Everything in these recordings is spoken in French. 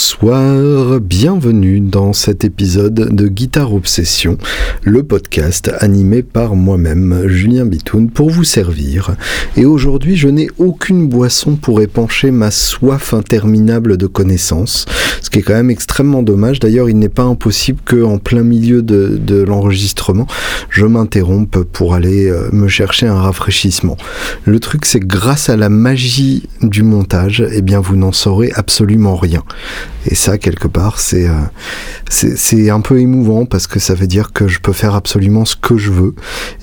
Bonsoir, bienvenue dans cet épisode de Guitare Obsession, le podcast animé par moi-même, Julien Bitoun, pour vous servir. Et aujourd'hui, je n'ai aucune boisson pour épancher ma soif interminable de connaissances, ce qui est quand même extrêmement dommage. D'ailleurs, il n'est pas impossible qu'en plein milieu de, l'enregistrement, je m'interrompe pour aller euh, me chercher un rafraîchissement. Le truc, c'est grâce à la magie du montage, eh bien, vous n'en saurez absolument rien. Et ça, quelque part, c'est euh, c'est un peu émouvant parce que ça veut dire que je peux faire absolument ce que je veux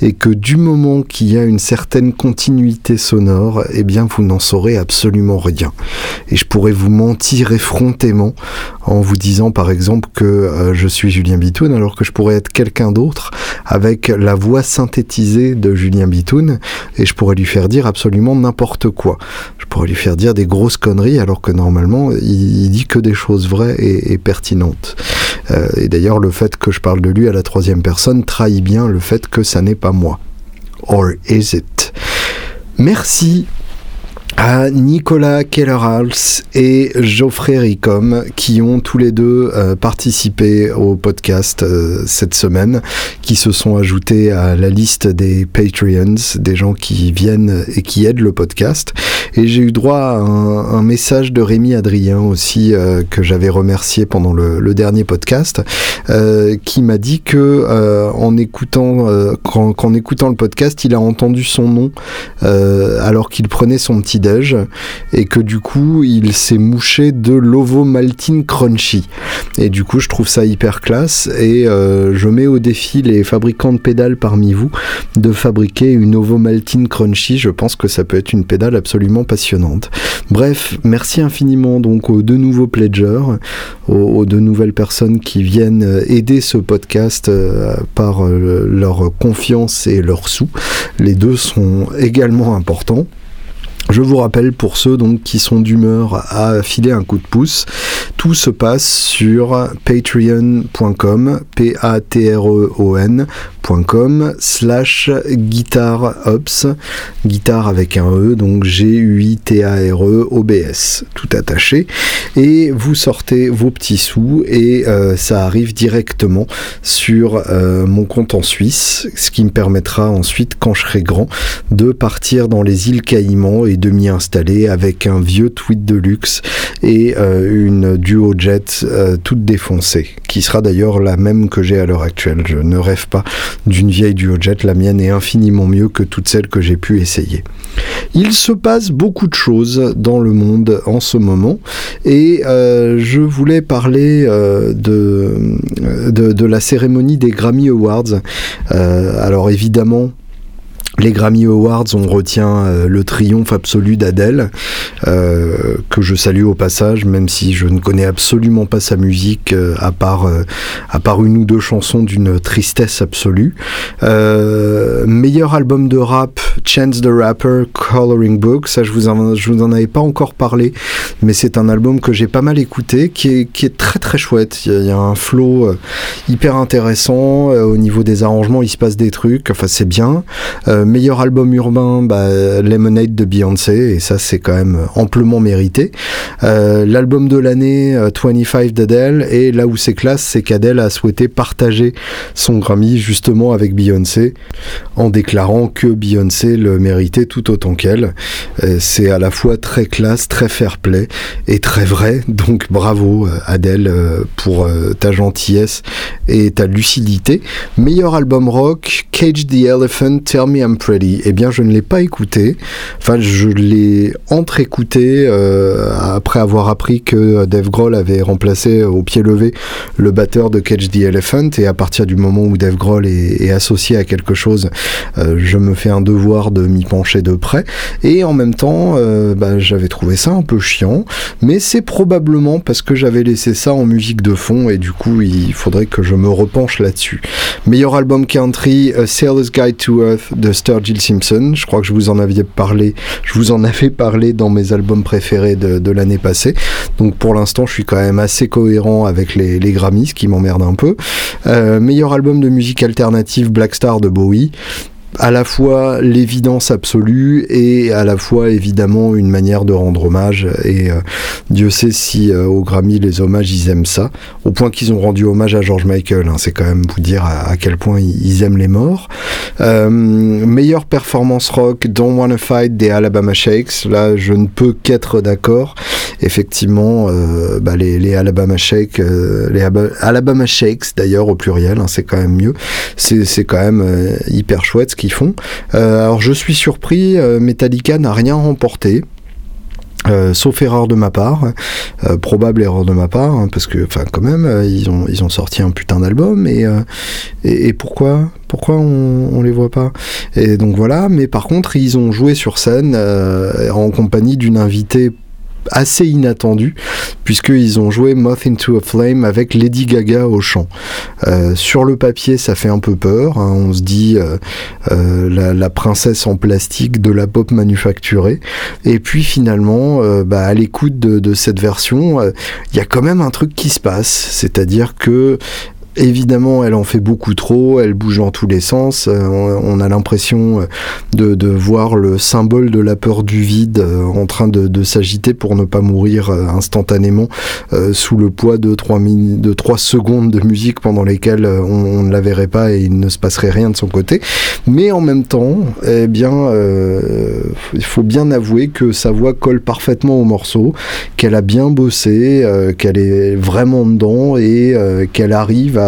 et que du moment qu'il y a une certaine continuité sonore, eh bien, vous n'en saurez absolument rien. Et je pourrais vous mentir effrontément en vous disant, par exemple, que euh, je suis Julien Bitoun alors que je pourrais être quelqu'un d'autre avec la voix synthétisée de Julien Bitoun et je pourrais lui faire dire absolument n'importe quoi. Je pourrais lui faire dire des grosses conneries alors que normalement, il, il dit que des choses vraies et, pertinentes. Euh, et d'ailleurs, le fait que je parle de lui à la troisième personne trahit bien le fait que ça n'est pas moi. Or is it? Merci à Nicolas Kellerhals et Geoffrey Ricom qui ont tous les deux euh, participé au podcast euh, cette semaine, qui se sont ajoutés à la liste des Patreons, des gens qui viennent et qui aident le podcast. Et j'ai eu droit à un, message de Rémi Adrien aussi euh, que j'avais remercié pendant le, dernier podcast, qui m'a dit que en écoutant qu'en écoutant le podcast, il a entendu son nom alors qu'il prenait son petit et que du coup il s'est mouché de l'ovo maltine crunchy. Et du coup je trouve ça hyper classe et euh, je mets au défi les fabricants de pédales parmi vous de fabriquer une ovo maltine crunchy. Je pense que ça peut être une pédale absolument passionnante. Bref, merci infiniment donc aux deux nouveaux pledgers, aux, deux nouvelles personnes qui viennent aider ce podcast euh, par euh, leur confiance et leurs sous. Les deux sont également importants. Je vous rappelle pour ceux donc qui sont d'humeur à filer un coup de pouce, tout se passe sur patreon.com, p a t r e o n.com slash guitareops, guitare avec un e donc G U I T A R E O B S, tout attaché. Et vous sortez vos petits sous et euh, ça arrive directement sur euh, mon compte en Suisse, ce qui me permettra ensuite quand je serai grand de partir dans les îles Caïmans et de m'y installer avec un vieux tweet de luxe et euh, une duo jet euh, toute défoncée, qui sera d'ailleurs la même que j'ai à l'heure actuelle. Je ne rêve pas d'une vieille duo jet, la mienne est infiniment mieux que toutes celles que j'ai pu essayer. Il se passe beaucoup de choses dans le monde en ce moment et euh, je voulais parler de, de, la cérémonie des Grammy Awards. alors évidemment, les Grammy Awards, on retient euh, le triomphe absolu d'Adèle, euh, que je salue au passage, même si je ne connais absolument pas sa musique, euh, à, part, à part une ou deux chansons d'une tristesse absolue. meilleur album de rap, Chance the Rapper, Coloring Book, ça je vous en, je vous en avais pas encore parlé, mais c'est un album que j'ai pas mal écouté, qui est, qui est très très chouette. Il y, a, un flow hyper intéressant, au niveau des arrangements il se passe des trucs, enfin c'est bien meilleur album urbain, bah, Lemonade de Beyoncé, et ça c'est quand même amplement mérité. Euh, l'album de l'année, 25 euh, d'Adele, et là où c'est classe, c'est qu'Adele a souhaité partager son Grammy justement avec Beyoncé, en déclarant que Beyoncé le méritait tout autant qu'elle. Euh, c'est à la fois très classe, très fair play, et très vrai, donc bravo Adele pour ta gentillesse et ta lucidité. Meilleur album rock, Cage the Elephant, Tell Me I'm Eh bien je ne l'ai pas écouté. Enfin, je l'ai entre-écouté euh, après avoir appris que Dave Grohl avait remplacé au pied levé le batteur de Catch the Elephant. Et à partir du moment où Dave Grohl est, associé à quelque chose, euh, je me fais un devoir de m'y pencher de près. Et en même temps, euh, bah, j'avais trouvé ça un peu chiant. Mais c'est probablement parce que j'avais laissé ça en musique de fond et du coup, il faudrait que je me repenche là-dessus. Meilleur album country, A Sailor's Guide to Earth de Jill Simpson. Je crois que je vous en avais parlé, je vous en avais parlé dans mes albums préférés de, l'année passée. Donc pour l'instant, je suis quand même assez cohérent avec les, les Grammys, ce qui m'emmerde un peu. Euh, meilleur album de musique alternative, Black Star de Bowie. À la fois l'évidence absolue et à la fois évidemment une manière de rendre hommage. Et euh, Dieu sait si euh, au Grammy les hommages ils aiment ça, au point qu'ils ont rendu hommage à George Michael. Hein. c'est quand même vous dire à, quel point ils, aiment les morts. Euh, meilleure performance rock, Don't Wanna Fight des Alabama Shakes. Là, je ne peux qu'être d'accord. Effectivement, bah, les, Alabama Shakes, les Alabama Shakes d'ailleurs au pluriel, hein, c'est quand même mieux. C'est quand même hyper chouette ce font. alors je suis surpris, Metallica n'a rien remporté. Euh, sauf erreur de ma part, euh, probable erreur de ma part, hein, parce que, enfin, quand même, euh, ils ont ils ont sorti un putain d'album et, et, pourquoi pourquoi on, on les voit pas? Et donc voilà, mais par contre, ils ont joué sur scène en compagnie d'une invitée assez inattendu, puisqu'ils ont joué Moth into a Flame avec Lady Gaga au chant. Euh, sur le papier, ça fait un peu peur. Hein. on se dit euh, euh, la, princesse en plastique de la pop manufacturée. Et puis finalement, bah, à l'écoute de, de, cette version, il y a quand même un truc qui se passe. C'est-à-dire que Évidemment, elle en fait beaucoup trop, elle bouge dans tous les sens. Euh, on, a l'impression euh, de, voir le symbole de la peur du vide euh, en train de, s'agiter pour ne pas mourir instantanément sous le poids de 3, de 3 secondes de musique pendant lesquelles on, ne la verrait pas et il ne se passerait rien de son côté. Mais en même temps, eh bien, il faut bien avouer que sa voix colle parfaitement au morceau, qu'elle a bien bossé, qu'elle est vraiment dedans et qu'elle arrive à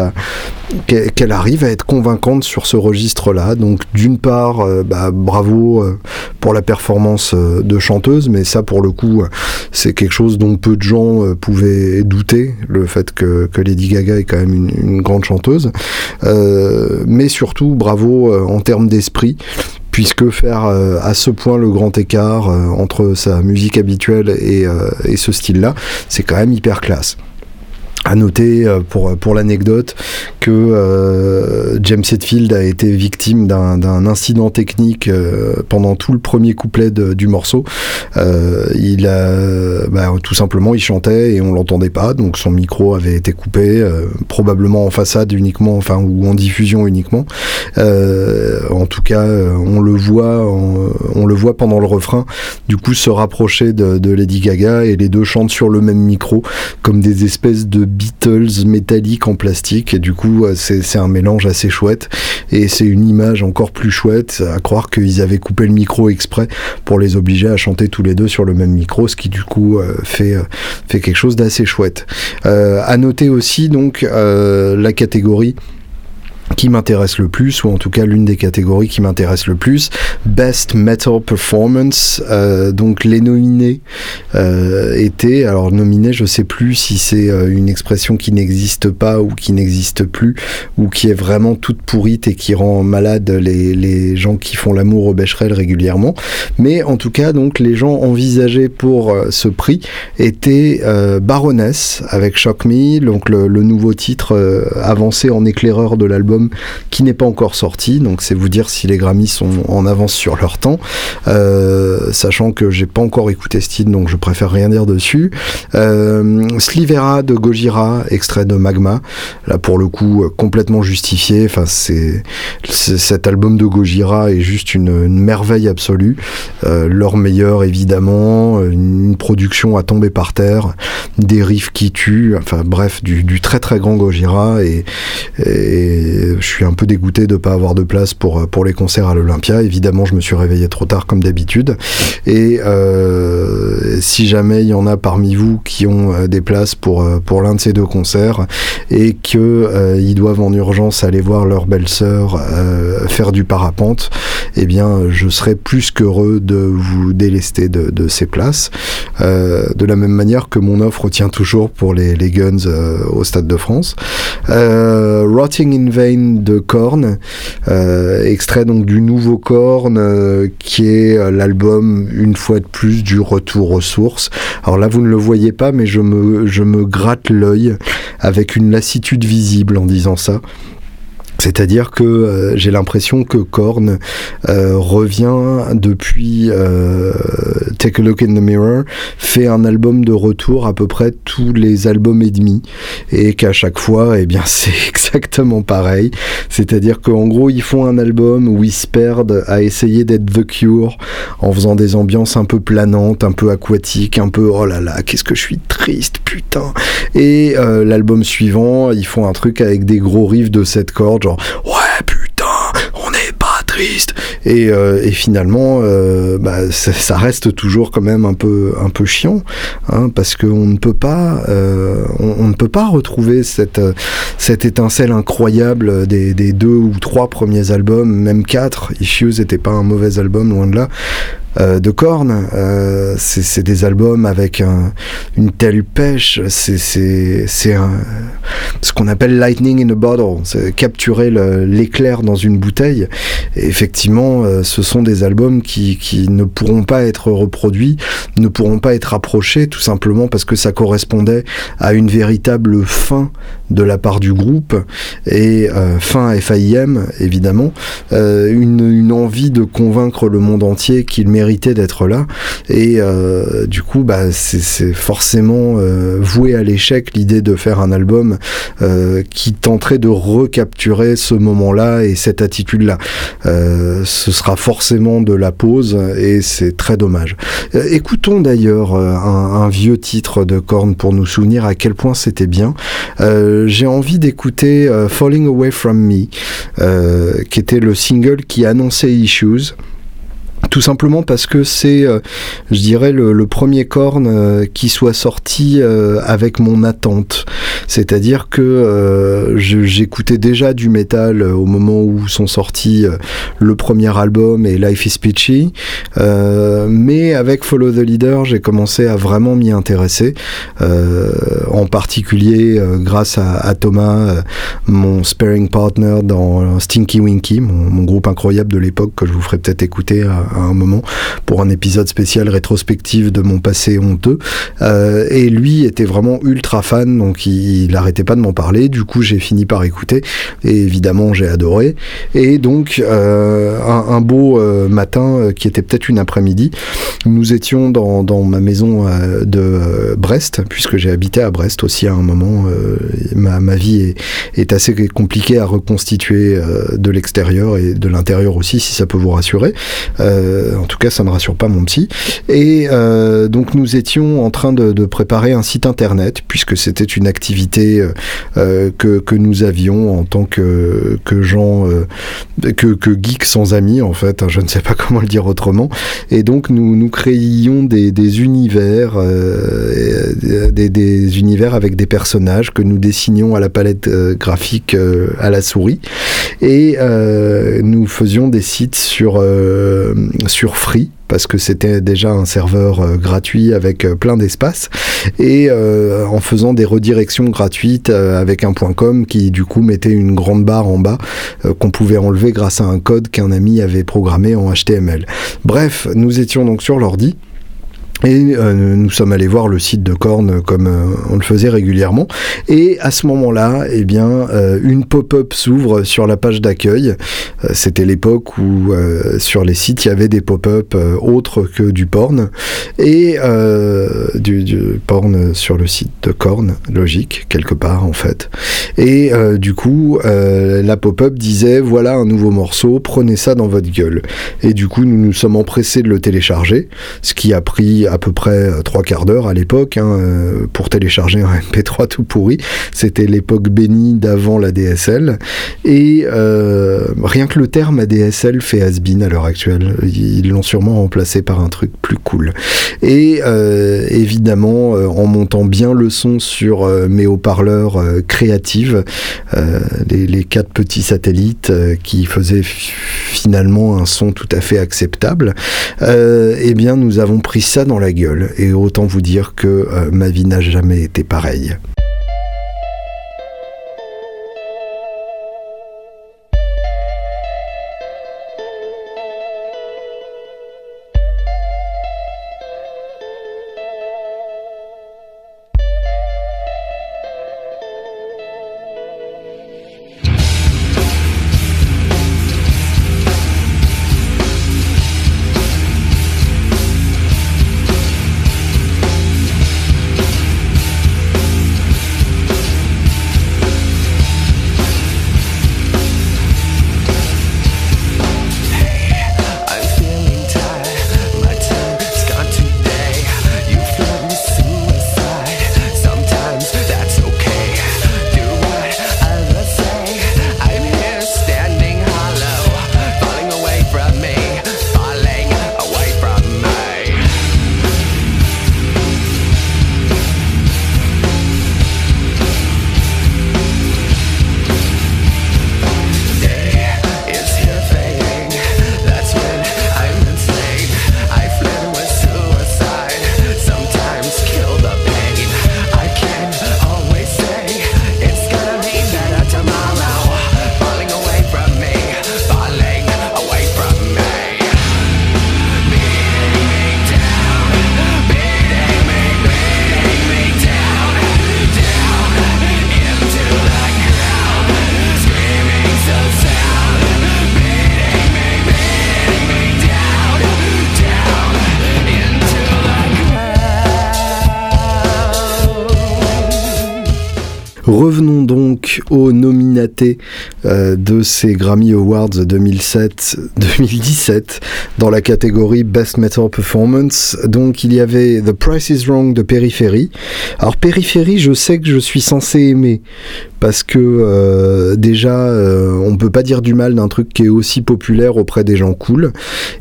qu'elle arrive à être convaincante sur ce registre-là. Donc d'une part, euh, bah, bravo euh, pour la performance euh, de chanteuse, mais ça pour le coup, c'est quelque chose dont peu de gens pouvaient douter, le fait que, Lady Gaga est quand même une, grande chanteuse. mais surtout, bravo en termes d'esprit puisque faire à ce point le grand écart entre sa musique habituelle et ce style-là, c'est quand même hyper classe. À noter euh, pour, pour l'anecdote que euh, James Hetfield a été victime d'un incident technique euh, pendant tout le premier couplet du morceau. il a bah, tout simplement il chantait et on l'entendait pas, donc son micro avait été coupé, probablement en façade uniquement, enfin ou en diffusion uniquement. en tout cas, on le voit, on, le voit pendant le refrain. Du coup, se rapprocher de, de Lady Gaga et les deux chantent sur le même micro comme des espèces de Beatles métalliques en plastique. Du coup, euh, c'est un mélange assez chouette. Et c'est une image encore plus chouette, à croire qu'ils avaient coupé le micro exprès pour les obliger à chanter tous les deux sur le même micro, ce qui du coup euh, fait, euh, fait quelque chose d'assez chouette. à noter aussi donc la catégorie qui m'intéresse le plus, ou en tout cas l'une des catégories qui m'intéresse le plus, Best Metal Performance. Euh, donc les nominés euh, étaient, alors nominés, je sais plus si c'est euh, une expression qui n'existe pas ou qui n'existe plus, ou qui est vraiment toute pourrite et qui rend malade les, les gens qui font l'amour au Becherel régulièrement. Mais en tout cas, donc les gens envisagés pour ce prix étaient Baroness avec Shock Me, donc le, le nouveau titre avancé en éclaireur de l'album qui n'est pas encore sorti, donc c'est vous dire si les Grammys sont en avance sur leur temps, euh, sachant que j'ai pas encore écouté ce donc je préfère rien dire dessus. Euh, Slivera de Gojira, extrait de Magma, là pour le coup complètement justifié. Enfin, c'est cet album de Gojira est juste une, merveille absolue, euh, leur meilleur évidemment, une, production à tomber par terre, des riffs qui tuent, enfin bref, du, très très grand Gojira. Et je suis un peu dégoûté de ne pas avoir de place pour, pour les concerts à l'Olympia. Évidemment, je me suis réveillé trop tard comme d'habitude. Et euh, si jamais il y en a parmi vous qui ont euh, des places pour, euh, pour l'un de ces deux concerts et qu'ils doivent en urgence aller voir leur belle-sœur faire du parapente, eh bien, je serais plus qu'heureux de vous délester de, ces places. de la même manière que mon offre tient toujours pour les Guns au Stade de France. Rotting in Vain de Korn, euh, extrait donc du nouveau Korn, euh, qui est euh, l'album une fois de plus du retour aux sources. Alors là, vous ne le voyez pas, mais je me, je me gratte l'œil avec une lassitude visible en disant ça C'est-à-dire que euh, j'ai l'impression que Korn euh, revient depuis euh, Take a Look in the Mirror, fait un album de retour à peu près tous les albums et demi, et qu'à chaque fois, eh bien, c'est exactement pareil. C'est-à-dire qu'en gros, ils font un album où ils se perdent à essayer d'être The Cure, en faisant des ambiances un peu planantes, un peu aquatiques, un peu oh là là, qu'est-ce que je suis triste, putain. Et l'album suivant, ils font un truc avec des gros riffs de cette corde ouais putain, on n'est pas triste. Et, euh, finalement, euh, bah, ça, reste toujours quand même un peu un peu chiant, hein, parce qu'on ne peut pas euh, on, ne peut pas retrouver cette étincelle incroyable des, des, deux ou trois premiers albums, même quatre. Issues n'était pas un mauvais album, loin de là. Euh, de Korn. Euh, c'est des albums avec une telle pêche. C'est ce qu'on appelle lightning in a bottle. C'est capturer l'éclair dans une bouteille. Et effectivement, euh, ce sont des albums qui, qui, ne pourront pas être reproduits, ne pourront pas être approchés, tout simplement parce que ça correspondait à une véritable fin de la part du groupe et fin FIM évidemment, une, une envie de convaincre le monde entier qu'il d'être là. Et euh, du coup, bah, c'est forcément euh, voué à l'échec l'idée de faire un album euh, qui tenterait de recapturer ce moment-là et cette attitude-là. ce sera forcément de la pause et c'est très dommage. écoutons d'ailleurs un, un, vieux titre de Korn pour nous souvenir à quel point c'était bien. J'ai envie d'écouter Falling Away From Me, qui était le single qui annonçait Issues. Tout simplement parce que c'est, euh, je dirais, le, premier corne euh, qui soit sorti euh, avec mon attente. C'est-à-dire que j'écoutais déjà du métal au moment où sont sortis le premier album et Life is Peachy. mais avec Follow the Leader, j'ai commencé à vraiment m'y intéresser. en particulier grâce à, Thomas, mon sparing partner dans Stinky Winky, mon, mon groupe incroyable de l'époque que je vous ferai peut-être écouter à un moment pour un épisode spécial rétrospectif de mon passé honteux. Euh, et lui était vraiment ultra fan, donc il, n'arrêtait pas de m'en parler. Du coup, j'ai fini par écouter et évidemment, j'ai adoré. Et donc, euh, un, beau euh, matin qui était peut-être une après-midi, nous étions dans, dans ma maison de Brest, puisque j'ai habité à Brest aussi à un moment. ma, ma vie est, est, assez compliquée à reconstituer de l'extérieur et de l'intérieur aussi, si ça peut vous rassurer. Euh, en tout cas, ça ne rassure pas mon psy. Et euh, donc, nous étions en train de, préparer un site internet, puisque c'était une activité euh, que, nous avions en tant que, gens, que, geeks sans amis, en fait. Hein, je ne sais pas comment le dire autrement. Et donc, nous, créions des, univers, des, univers avec des personnages que nous dessinions à la palette graphique à la souris. Et nous faisions des sites sur sur Free parce que c'était déjà un serveur euh, gratuit avec euh, plein d'espace et euh, en faisant des redirections gratuites avec un .com qui du coup mettait une grande barre en bas qu'on pouvait enlever grâce à un code qu'un ami avait programmé en HTML. Bref, nous étions donc sur l'ordi et euh, nous sommes allés voir le site de Korn comme euh, on le faisait régulièrement. Et à ce moment-là, eh bien, euh, une pop-up s'ouvre sur la page d'accueil. C'était l'époque où sur les sites il y avait des pop-up autres que du porn et du, du, porn sur le site de Korn, logique quelque part en fait. Et du coup, la pop-up disait voilà un nouveau morceau, prenez ça dans votre gueule. Et du coup, nous nous sommes empressés de le télécharger, ce qui a pris à peu près euh, trois quarts d'heure à l'époque hein, euh, pour télécharger un MP3 tout pourri. C'était l'époque bénie d'avant la DSL. Et euh, rien que le terme ADSL fait has à l'heure actuelle. Ils l'ont sûrement remplacé par un truc plus cool. Et évidemment, en montant bien le son sur mes haut-parleurs créatives, les, les, quatre petits satellites qui faisaient finalement un son tout à fait acceptable, eh bien nous avons pris ça dans la gueule. Et autant vous dire que euh, ma vie n'a jamais été pareille. Aux nominatés de ces Grammy Awards 2007-2017 dans la catégorie Best Metal Performance. Donc il y avait The Price is Wrong de Périphérie. Alors Périphérie, je sais que je suis censé aimer parce que euh, déjà euh, on peut pas dire du mal d'un truc qui est aussi populaire auprès des gens cool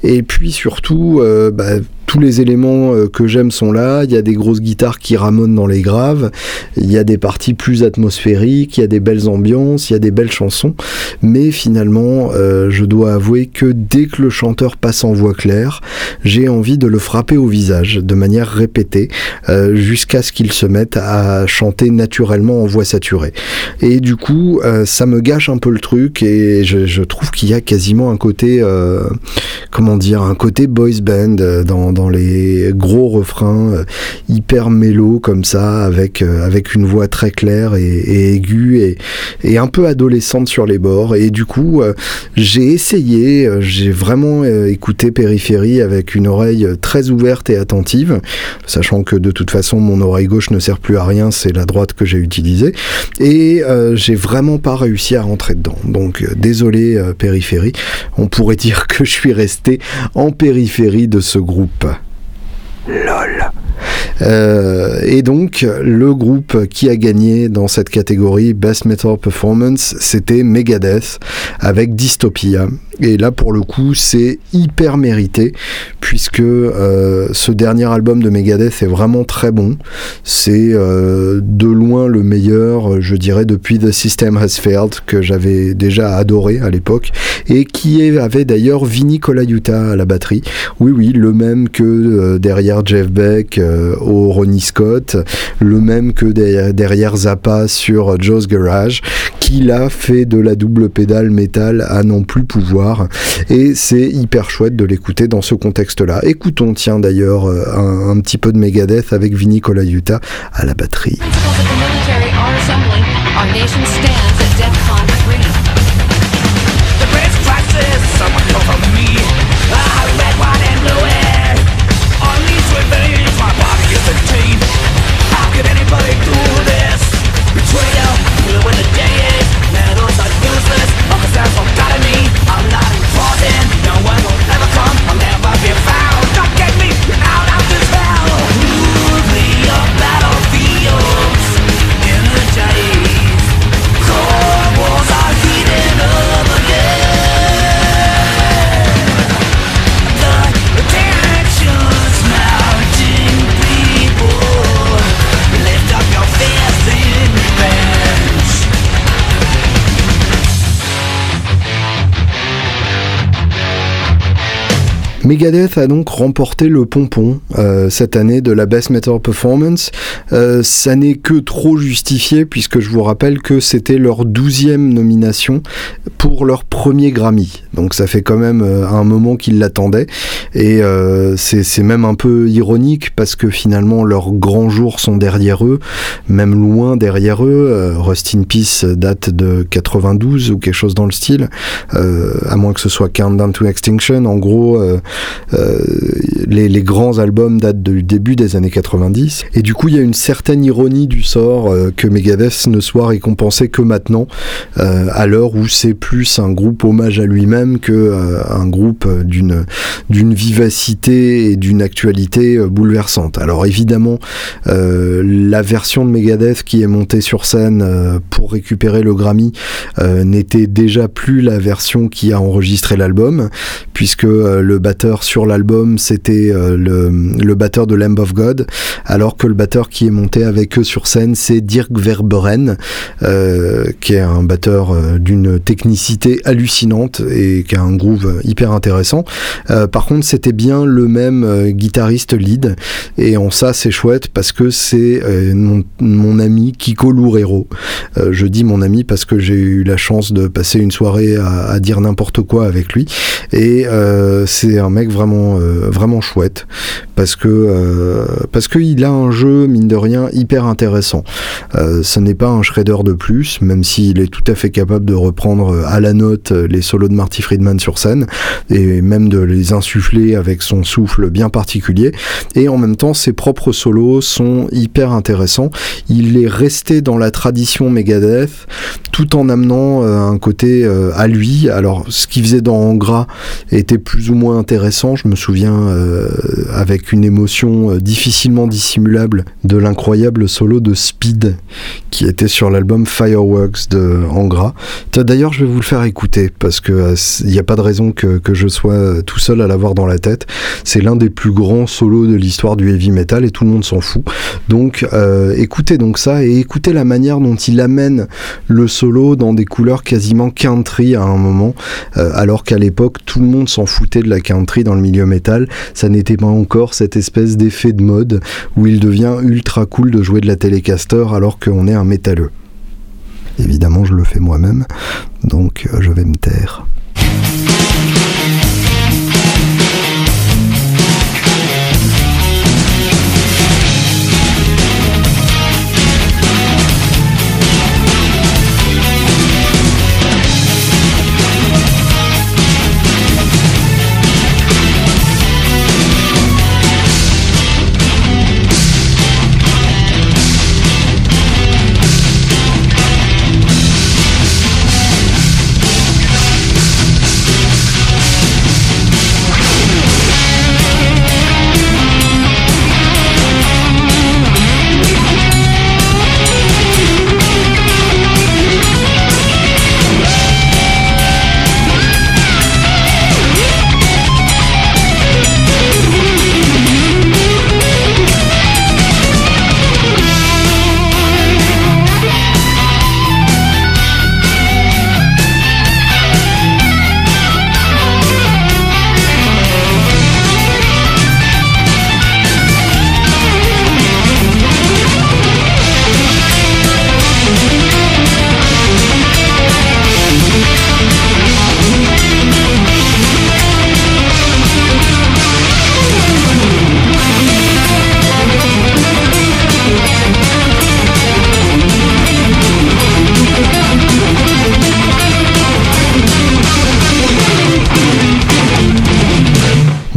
et puis surtout euh, bah, tous les éléments euh, que j'aime sont là. Il y a des grosses guitares qui ramonnent dans les graves. Il y a des parties plus atmosphériques. Il y a des belles ambiances. Il y a des belles chansons. Mais finalement, euh, je dois avouer que dès que le chanteur passe en voix claire, j'ai envie de le frapper au visage de manière répétée euh, jusqu'à ce qu'il se mette à chanter naturellement en voix saturée. Et du coup, ça me gâche un peu le truc et je, trouve qu'il y a quasiment un côté, comment dire, un côté boys band dans les gros refrains euh, hyper mélo comme ça, avec, euh, avec une voix très claire et, aiguë et, un peu adolescente sur les bords. Et du coup, euh, j'ai essayé, j'ai vraiment écouté Périphérie avec une oreille très ouverte et attentive, sachant que de toute façon mon oreille gauche ne sert plus à rien, c'est la droite que j'ai utilisée. Et j'ai vraiment pas réussi à rentrer dedans. Donc désolé Périphérie, on pourrait dire que je suis resté en périphérie de ce groupe. LOL. Euh, et donc, le groupe qui a gagné dans cette catégorie Best Metal Performance, c'était Megadeth avec Dystopia. Et là, pour le coup, c'est hyper mérité, puisque euh, ce dernier album de Megadeth est vraiment très bon. C'est euh, de loin le meilleur, je dirais, depuis The System Has Failed, que j'avais déjà adoré à l'époque, et qui avait d'ailleurs Vinny Colaiuta à la batterie. Oui, oui, le même que euh, derrière Jeff Beck au Ronnie Scott, le même que derrière Zappa sur Joe's Garage, qui l'a fait de la double pédale métal à non plus pouvoir et c'est hyper chouette de l'écouter dans ce contexte-là. Écoutons, tiens d'ailleurs, euh, un, petit peu de Megadeth avec Vinny Colaiuta à la batterie. Megadeth a donc remporté le pompon euh, cette année de la Best Metal Performance. Euh, ça n'est que trop justifié puisque je vous rappelle que c'était leur douzième nomination pour leur premier Grammy. Donc ça fait quand même euh, un moment qu'ils l'attendaient et c'est même un peu ironique parce que finalement leurs grands jours sont derrière eux, même loin derrière eux. Rust in Peace date de 92 ou quelque chose dans le style, à moins que ce soit Countdown to Extinction. En gros, euh, les, grands albums datent du début des années 90. Et du coup, il y a une certaine ironie du sort euh, que Megadeth ne soit récompensé que maintenant, euh, à l'heure où c'est plus un groupe hommage à lui-même que un groupe d'une d'une vivacité et d'une actualité bouleversante. Alors évidemment, la version de Megadeth qui est montée sur scène pour récupérer le Grammy n'était déjà plus la version qui a enregistré l'album, puisque le batteur sur l'album, c'était euh, le, batteur de Lamb of God, alors que le batteur qui est monté avec eux sur scène, c'est Dirk Verberen, euh, qui est un batteur euh, d'une technicité hallucinante et qui a un groove hyper intéressant. par contre, c'était bien le même guitariste lead, et en ça, c'est chouette parce que c'est mon, ami Kiko Loureiro. je dis mon ami parce que j'ai eu la chance de passer une soirée à, à dire n'importe quoi avec lui, et c'est un mec vraiment, vraiment chouette parce que parce qu'il a un jeu mine de rien hyper intéressant. ce n'est pas un shredder de plus, même s'il est tout à fait capable de reprendre à la note les solos de Marty Friedman sur scène et même de les insuffler avec son souffle bien particulier. Et en même temps, ses propres solos sont hyper intéressants. Il est resté dans la tradition Megadeth tout en amenant euh, un côté euh, à lui. Alors, ce qu'il faisait dans Angra était plus ou moins intéressant. Je me souviens euh, avec une émotion difficilement dissimulable de l'incroyable solo de Speed qui était sur l'album Fireworks de Angra. D'ailleurs, je vais vous le faire écouter parce que il n'y a pas de raison que, je sois tout seul à l'avoir dans la tête. C'est l'un des plus grands solos de l'histoire du heavy metal et tout le monde s'en fout. Donc, écoutez donc ça et écoutez la manière dont il amène le solo dans des couleurs quasiment country à un moment, euh, alors qu'à l'époque tout le monde s'en foutait de la country dans le milieu métal. Ça n'était pas encore cette espèce d'effet de mode où il devient ultra cool de jouer de la Telecaster alors qu'on est un métalleux. Évidemment, je le fais moi-même, donc euh, je vais me taire.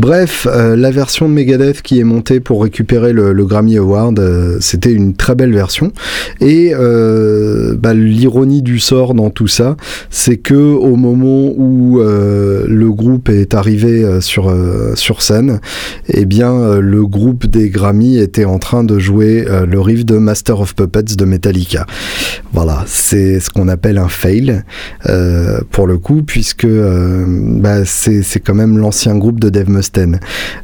Bref, euh, la version de Megadeth qui est montée pour récupérer le, Grammy Award, euh, c'était une très belle version. Et euh, bah, l'ironie du sort dans tout ça, c'est que au moment où le groupe est arrivé sur, sur scène, eh bien le groupe des Grammy était en train de jouer le riff de Master of Puppets de Metallica. Voilà, c'est ce qu'on appelle un fail pour le coup, puisque bah, c'est quand même l'ancien groupe de Dave Mustaine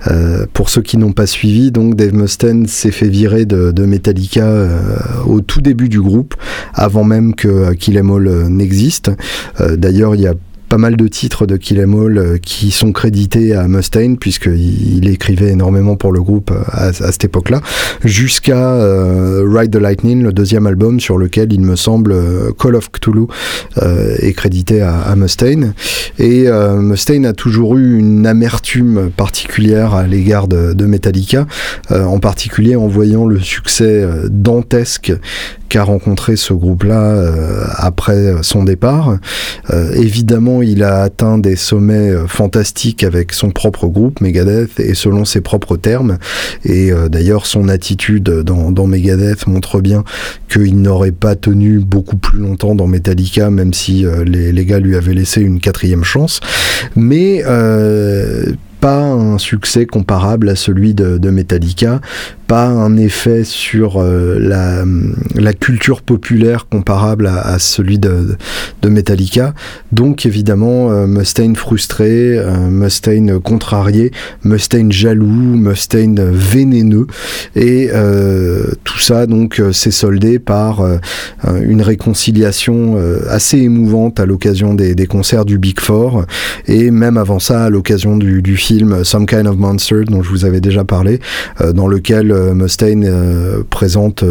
euh, pour ceux qui n'ont pas suivi, donc Dave Mustaine s'est fait virer de, Metallica euh, au tout début du groupe, avant même que Kill Em All n'existe. Euh, d'ailleurs, il y a pas mal de titres de Kill Em All euh, qui sont crédités à Mustaine puisqu'il il écrivait énormément pour le groupe euh, à, cette époque-là, jusqu'à euh, Ride the Lightning, le deuxième album sur lequel il me semble Call of Cthulhu est crédité à, Mustaine. Et Mustaine a toujours eu une amertume particulière à l'égard de, de, Metallica, en particulier en voyant le succès dantesque qu'a rencontré ce groupe-là après son départ. Euh, il a atteint des sommets euh, fantastiques avec son propre groupe, Megadeth, et selon ses propres termes. Et d'ailleurs, son attitude dans, Megadeth montre bien qu'il n'aurait pas tenu beaucoup plus longtemps dans Metallica, même si les, les, gars lui avaient laissé une quatrième chance. Mais pas un succès comparable à celui de, Metallica, pas un effet sur euh, la, culture populaire comparable à, celui de, Metallica. Donc évidemment, euh, Mustaine frustré, euh, Mustaine contrarié, Mustaine jaloux, Mustaine vénéneux, et tout ça donc s'est soldé par une réconciliation assez émouvante à l'occasion des, des, concerts du Big Four, et même avant ça à l'occasion du, du film Some Kind of Monster dont je vous avais déjà parlé, dans lequel Mustaine présente,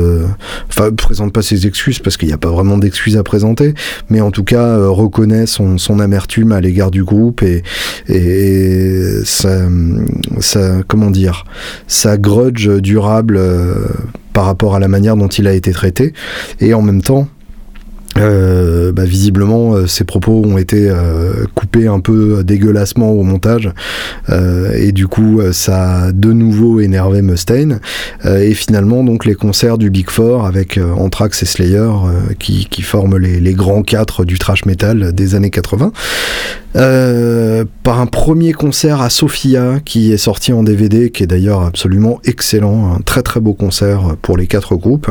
enfin présente pas ses excuses parce qu'il n'y a pas vraiment d'excuses à présenter, mais en tout cas reconnaît son, amertume à l'égard du groupe et, et comment dire, sa grudge durable par rapport à la manière dont il a été traité. Et en même temps, euh, bah, visiblement, euh, ses propos ont été euh, coupés un peu dégueulassement au montage, et du coup, ça a de nouveau énervé Mustaine. et finalement, donc les concerts du Big Four avec Anthrax et Slayer, qui, qui, forment les, les, grands quatre du thrash metal des années 80, par un premier concert à Sofia qui est sorti en DVD, qui est d'ailleurs absolument excellent, un très très beau concert pour les quatre groupes,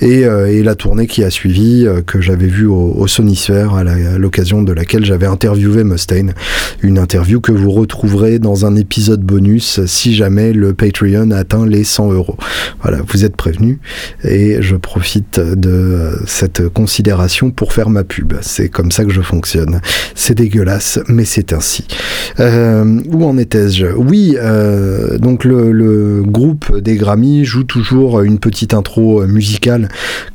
et, et la tournée qui a suivi que j'avais vu au, au à l'occasion de laquelle j'avais interviewé Mustaine. Une interview que vous retrouverez dans un épisode bonus si jamais le Patreon atteint les 100 euros. Voilà, vous êtes prévenus et je profite de cette considération pour faire ma pub. C'est comme ça que je fonctionne. C'est dégueulasse, mais c'est ainsi. Euh, où en étais-je? Oui, euh, donc le, le, groupe des Grammy joue toujours une petite intro musicale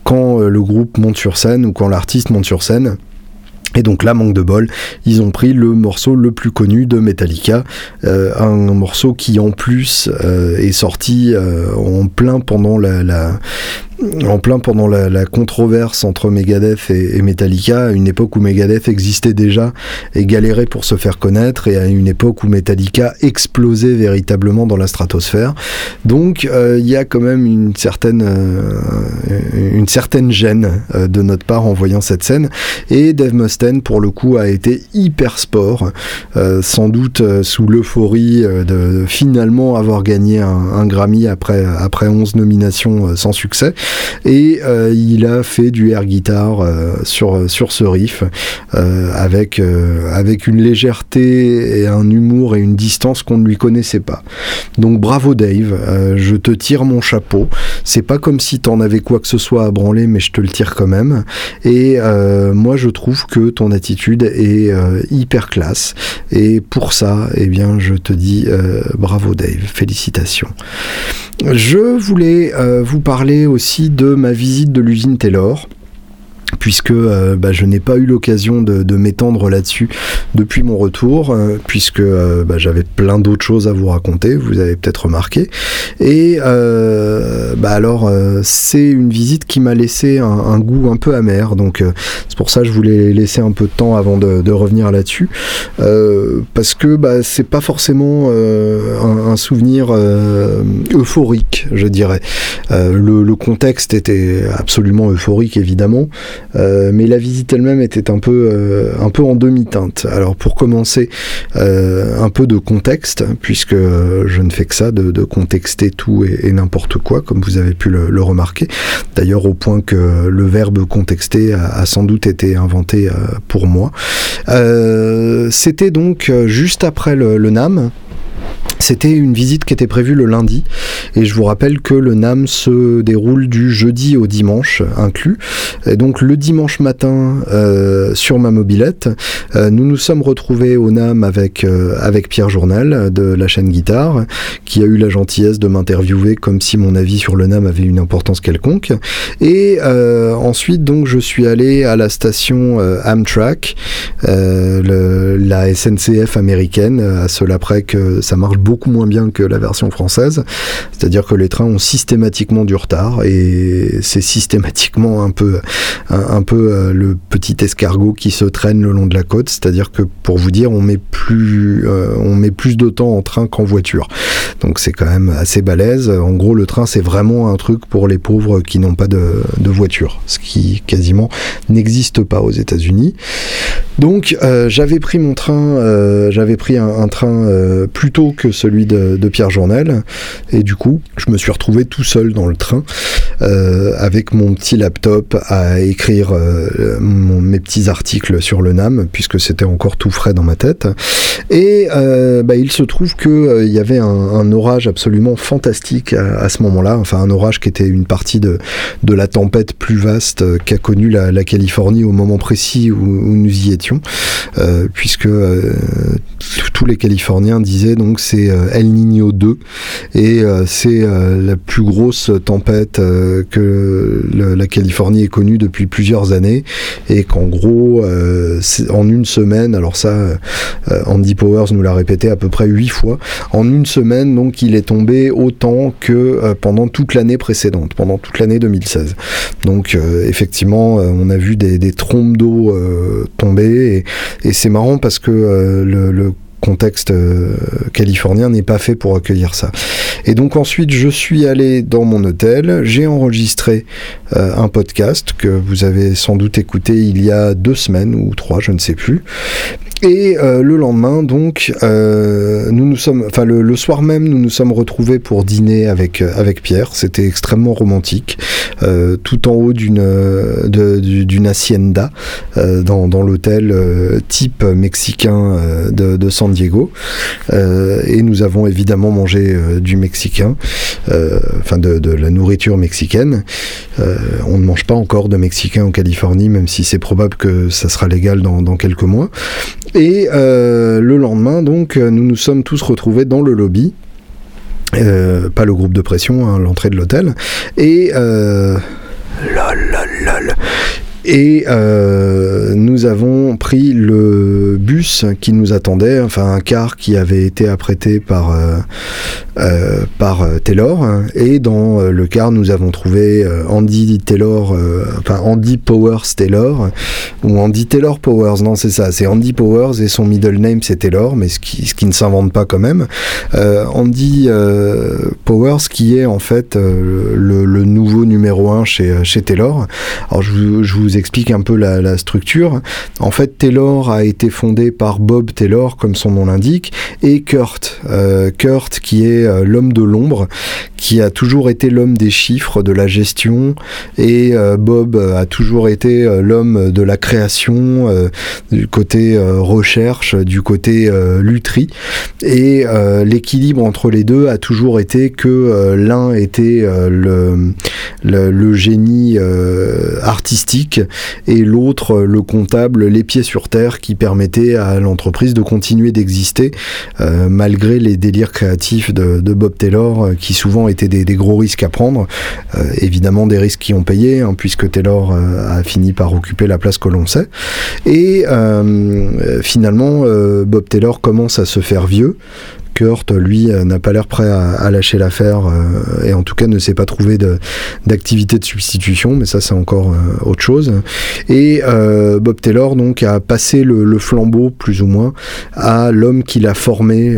quand le groupe monte sur scène ou quand la l'artiste monte sur scène. Et donc là, manque de bol, ils ont pris le morceau le plus connu de Metallica, euh, un morceau qui en plus euh, est sorti euh, en plein pendant la, en plein pendant la, controverse entre Megadeth et, Metallica, à une époque où Megadeth existait déjà et galérait pour se faire connaître, et à une époque où Metallica explosait véritablement dans la stratosphère. Donc euh, il y a quand même une certaine, euh, une certaine gêne euh, de notre part en voyant cette scène. Et Dave Mustaine, pour le coup, a été hyper sport, sans doute sous l'euphorie de finalement avoir gagné un, un, Grammy après, après 11 nominations sans succès et euh, il a fait du air guitar euh, sur, sur ce riff euh, avec, avec une légèreté et un humour et une distance qu'on ne lui connaissait pas. Donc bravo Dave, je te tire mon chapeau. C'est pas comme si t'en avais quoi que ce soit à branler, mais je te le tire quand même. Et moi je trouve que ton attitude est hyper classe. Et pour ça, eh bien, je te dis bravo Dave, félicitations. Je voulais vous parler aussi de ma visite de l'usine Taylor puisque euh, bah, je n'ai pas eu l'occasion de, m'étendre là-dessus depuis mon retour, euh, puisque euh, bah, j'avais plein d'autres choses à vous raconter, vous avez peut-être remarqué. Et bah, alors, c'est une visite qui m'a laissé un, goût un peu amer, donc c'est pour ça que je voulais laisser un peu de temps avant de, revenir là-dessus, parce que bah, c'est pas forcément un, souvenir euphorique, je dirais. Le, le, contexte était absolument euphorique, évidemment. Euh, mais la visite elle-même était un peu, euh, en demi-teinte. Alors pour commencer, euh, un peu de contexte, puisque je ne fais que ça, de, contexter tout et, n'importe quoi, comme vous avez pu le, remarquer. D'ailleurs au point que le verbe contexter a, sans doute été inventé pour moi. C'était donc juste après le NAM, c'était une visite qui était prévue le lundi et je vous rappelle que le NAM se déroule du jeudi au dimanche inclus. Et donc le dimanche matin euh, sur ma mobilette, euh, nous nous sommes retrouvés au NAM avec, euh, avec Pierre Journal de la chaîne Guitare qui a eu la gentillesse de m'interviewer comme si mon avis sur le NAM avait une importance quelconque. Et ensuite donc je suis allé à la station Amtrak, la SNCF américaine, à cela près que ça marche beaucoup moins bien que la version française. C'est-à-dire que les trains ont systématiquement du retard et c'est systématiquement un peu, un, peu euh, le petit escargot qui se traîne le long de la côte. C'est-à-dire que pour vous dire, on met plus, euh, on met plus de temps en train qu'en voiture. Donc c'est quand même assez balèze. En gros, le train c'est vraiment un truc pour les pauvres qui n'ont pas de, de voiture, ce qui quasiment n'existe pas aux États-Unis. Donc euh, j'avais pris mon train, j'avais pris un, un train plus tôt que celui de, Pierre Journel. Et du coup, je me suis retrouvé tout seul dans le train euh, avec mon petit laptop à écrire euh, mes petits articles sur le NAM, puisque c'était encore tout frais dans ma tête. Et bah, il se trouve qu'il y avait un, orage absolument fantastique à, ce moment-là, enfin un orage qui était une partie de, de la tempête plus vaste qu'a connue la, Californie au moment précis où, nous y étions, puisque tous les Californiens disaient donc c'est El Niño 2 et c'est la plus grosse tempête que la Californie ait connue depuis plusieurs années. Et qu'en gros en une semaine, alors ça Andy Powers nous l'a répété à peu près huit fois, en une semaine donc il est tombé autant que pendant toute l'année précédente, pendant toute l'année 2016. Donc effectivement on a vu des, trompes d'eau tomber et, c'est marrant parce que le contexte euh, californien n'est pas fait pour accueillir ça. Et donc ensuite, je suis allé dans mon hôtel, j'ai enregistré euh, un podcast que vous avez sans doute écouté il y a deux semaines ou trois, je ne sais plus. Et euh, le lendemain, donc, euh, nous nous sommes, enfin le, soir même, nous nous sommes retrouvés pour dîner avec euh, avec Pierre. C'était extrêmement romantique, tout en haut d'une d'une hacienda dans, dans l'hôtel type mexicain de, de, San Diego. et nous avons évidemment mangé du mexicain, enfin de, de, la nourriture mexicaine. on ne mange pas encore de mexicain en Californie, même si c'est probable que ça sera légal dans, dans quelques mois. Et euh, le lendemain, donc, nous nous sommes tous retrouvés dans le lobby. Euh, pas le groupe de pression, hein, l'entrée de l'hôtel. Et euh. Et euh, nous avons pris le bus qui nous attendait, enfin un car qui avait été apprêté par, euh, euh, par Taylor. Et dans le car, nous avons trouvé Andy Taylor, enfin Andy Powers Taylor, ou Andy Taylor Powers, non c'est ça, c'est Andy Powers et son middle name c'est Taylor, mais ce qui, ne s'invente pas quand même. Andy Powers qui est en fait le, le, nouveau numéro 1 chez, chez Taylor. Alors je, je vous explique un peu la, structure. En fait, Taylor a été fondé par Bob Taylor, comme son nom l'indique, et Kurt. Euh, Kurt, qui est euh, l'homme de l'ombre, qui a toujours été l'homme des chiffres, de la gestion, et euh, Bob a toujours été l'homme de la création, du côté recherche, du côté lutherie. Et l'équilibre entre les deux a toujours été que l'un était le, le, génie artistique et l'autre le comptable les pieds sur terre qui permettait à l'entreprise de continuer d'exister euh, malgré les délires créatifs de, Bob Taylor euh, qui souvent étaient des, gros risques à prendre. Euh, évidemment des risques qui ont payé hein, puisque Taylor a fini par occuper la place que l'on sait. Et finalement Bob Taylor commence à se faire vieux. Kurt, lui, euh, n'a pas l'air prêt à, lâcher l'affaire euh, et en tout cas ne s'est pas trouvé d'activité de, substitution, mais ça c'est encore euh, autre chose. Et Bob Taylor donc a passé le, flambeau plus ou moins à l'homme qu'il a formé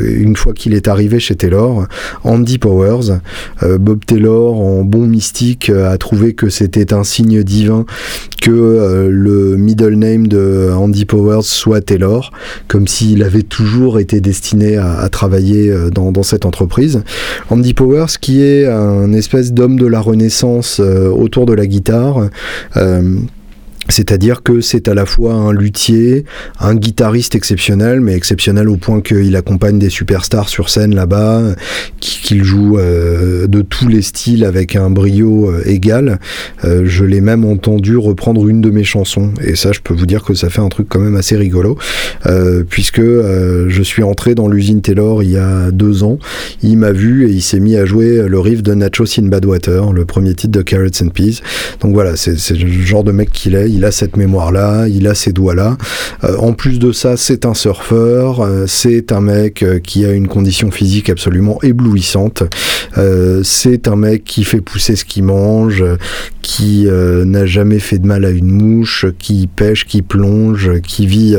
une fois qu'il est arrivé chez Taylor, Andy Powers. Bob Taylor, en bon mystique, a trouvé que c'était un signe divin que le middle name de Andy Powers soit Taylor, comme s'il avait toujours été destiné à, travailler euh, dans, cette entreprise. Andy Powers, qui est un espèce d'homme de la Renaissance euh, autour de la guitare. Euh, c'est-à-dire que c'est à la fois un luthier, un guitariste exceptionnel, mais exceptionnel au point qu'il accompagne des superstars sur scène là-bas, qu'il joue euh, de tous les styles avec un brio euh, égal. Euh, je l'ai même entendu reprendre une de mes chansons, et ça, je peux vous dire que ça fait un truc quand même assez rigolo, puisque je suis entré dans l'usine Taylor il y a deux ans. Il m'a vu et il s'est mis à jouer le riff de Nacho in Badwater, le premier titre de Carrots and Peas. Donc voilà, c'est le genre de mec qu'il est il a cette mémoire-là, il a ces doigts-là. Euh, en plus de ça, c'est un surfeur, euh, c'est un mec euh, qui a une condition physique absolument éblouissante. C'est un mec qui fait pousser ce qu'il mange, qui n'a jamais fait de mal à une mouche, qui pêche, qui plonge, qui vit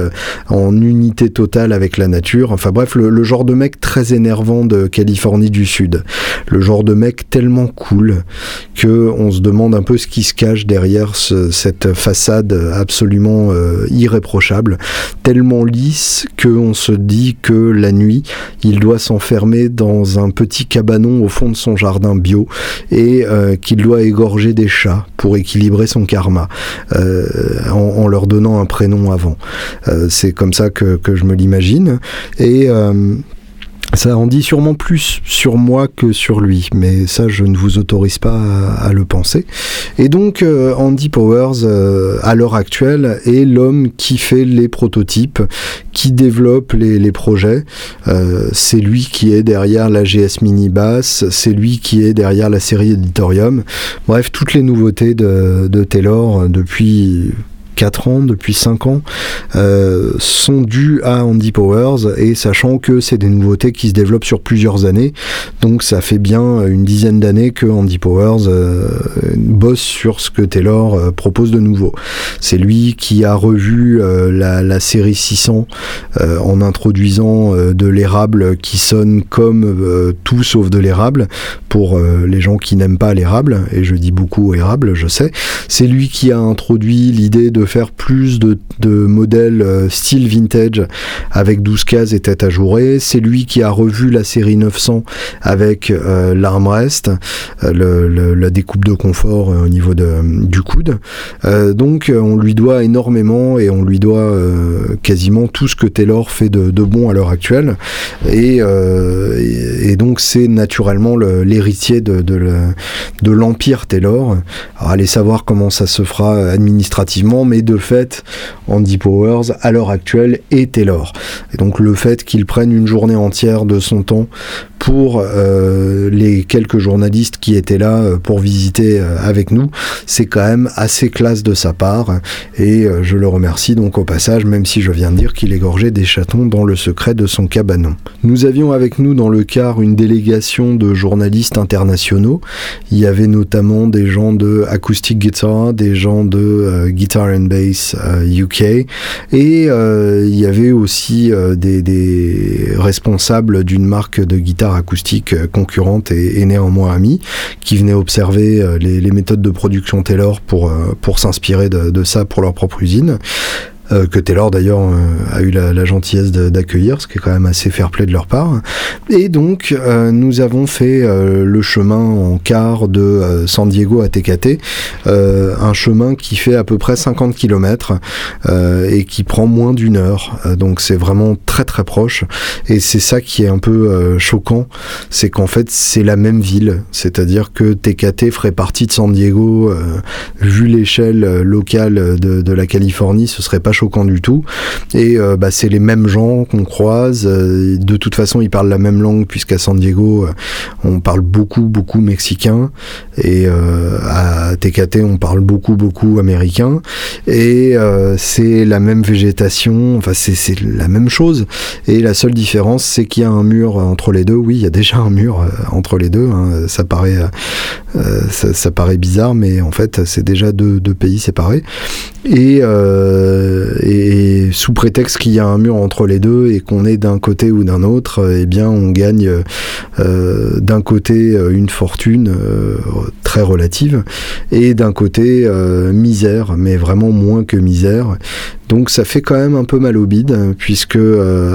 en unité totale avec la nature. Enfin bref, le, genre de mec très énervant de Californie du Sud. Le genre de mec tellement cool que on se demande un peu ce qui se cache derrière cette façade absolument irréprochable, tellement lisse qu'on se dit que la nuit, il doit s'enfermer dans un petit cabanon au fond de son jardin bio et qu'il doit égorger des chats pour équilibrer son karma en, leur donnant un prénom avant. C'est comme ça que, que je me l'imagine. Et ça en dit sûrement plus sur moi que sur lui, mais ça je ne vous autorise pas à, le penser. Et donc euh, Andy Powers, euh, à l'heure actuelle, est l'homme qui fait les prototypes, qui développe les, projets. Euh, c'est lui qui est derrière la GS Mini Bass, c'est lui qui est derrière la série Editorium. Bref, toutes les nouveautés de, de Taylor depuis 4 ans, depuis 5 ans, euh, sont dus à Andy Powers et sachant que c'est des nouveautés qui se développent sur plusieurs années. Donc ça fait bien une dizaine d'années que Andy Powers euh, bosse sur ce que Taylor euh, propose de nouveau. C'est lui qui a revu la, série 600 en introduisant de l'érable qui sonne comme tout sauf de l'érable pour les gens qui n'aiment pas l'érable, et je dis beaucoup érable, je sais. C'est lui qui a introduit l'idée de faire plus de, modèles euh, style vintage avec 12 cases et tête ajourée. C'est lui qui a revu la série 900 avec euh, l'armrest, euh, la découpe de confort au niveau du coude. donc on lui doit énormément et on lui doit quasiment tout ce que Taylor fait de, bon à l'heure actuelle. Et, donc c'est naturellement l'héritier de, de l'empire Taylor. Allez savoir comment ça se fera administrativement, mais de fait, Andy Powers, à l'heure actuelle, est Taylor. Et donc le fait qu'il prenne une journée entière de son temps pour euh, les quelques journalistes qui étaient là euh, pour visiter euh, avec nous, c'est quand même assez classe de sa part. Et je le remercie donc au passage, même si je viens de dire qu'il égorgeait des chatons dans le secret de son cabanon. Nous avions avec nous dans le car une délégation de journalistes internationaux. Il y avait notamment des gens de Acoustic Guitar, des gens de Guitar and Bass UK, et il y avait aussi des, des responsables d'une marque de guitare acoustique euh, concurrente et, néanmoins amie, qui venaient observer euh, les, méthodes de production Taylor pour, euh, pour s'inspirer de, de, ça pour leur propre usine. Euh, que Taylor d'ailleurs euh, a eu la, gentillesse d'accueillir, ce qui est quand même assez fair play de leur part. Et donc euh, nous avons fait le chemin en car de San Diego à Tecate, un chemin qui fait à peu près 50 km et qui prend moins d'une heure. donc c'est vraiment très très proche. Et c'est ça qui est un peu choquant, c'est qu'en fait c'est la même ville, c'est-à-dire que Tecate ferait partie de San Diego, vu l'échelle locale de, de la Californie, ce serait pas choquant du tout. Et euh, bah, c'est les mêmes gens qu'on croise. Euh, de toute façon, ils parlent la même langue puisqu'à San Diego, euh, on parle beaucoup, beaucoup mexicain. Et à Tecate, on parle beaucoup, beaucoup américain. Et c'est la même végétation. Enfin, c'est la même chose. Et la seule différence, c'est qu'il y a un mur entre les deux. Oui, il y a déjà un mur entre les deux. Hein. Ça paraît, ça, paraît bizarre, mais en fait, c'est déjà deux, pays séparés. Et et sous prétexte qu'il y a un mur entre les deux et qu'on est d'un côté ou d'un autre, eh bien on gagne euh, d'un côté euh, une fortune euh, très relative et d'un côté misère, mais vraiment moins que misère. Donc ça fait quand même un peu mal au bide, puisque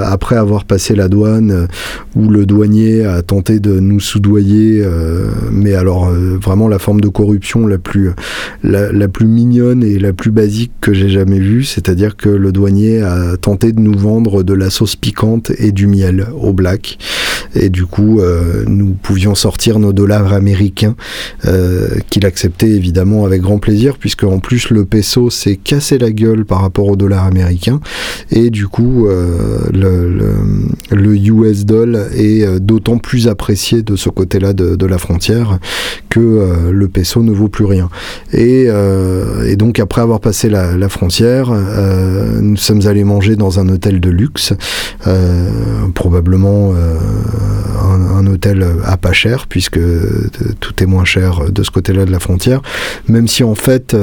après avoir passé la douane, où le douanier a tenté de nous soudoyer, mais alors vraiment la forme de corruption la plus, la plus mignonne et la plus basique que j'ai jamais vue, c'est-à-dire que le douanier a tenté de nous vendre de la sauce piquante et du miel au black. Et du coup, euh, nous pouvions sortir nos dollars américains, euh, qu'il acceptait évidemment avec grand plaisir, puisque en plus le peso s'est cassé la gueule par rapport au dollar américain. Et du coup, euh, le, US dollar est d'autant plus apprécié de ce côté-là de, la frontière que le peso ne vaut plus rien. Et, donc après avoir passé la, la frontière, nous sommes allés manger dans un hôtel de luxe, probablement un, hôtel à pas cher, puisque tout est moins cher de ce côté-là de la frontière, même si en fait,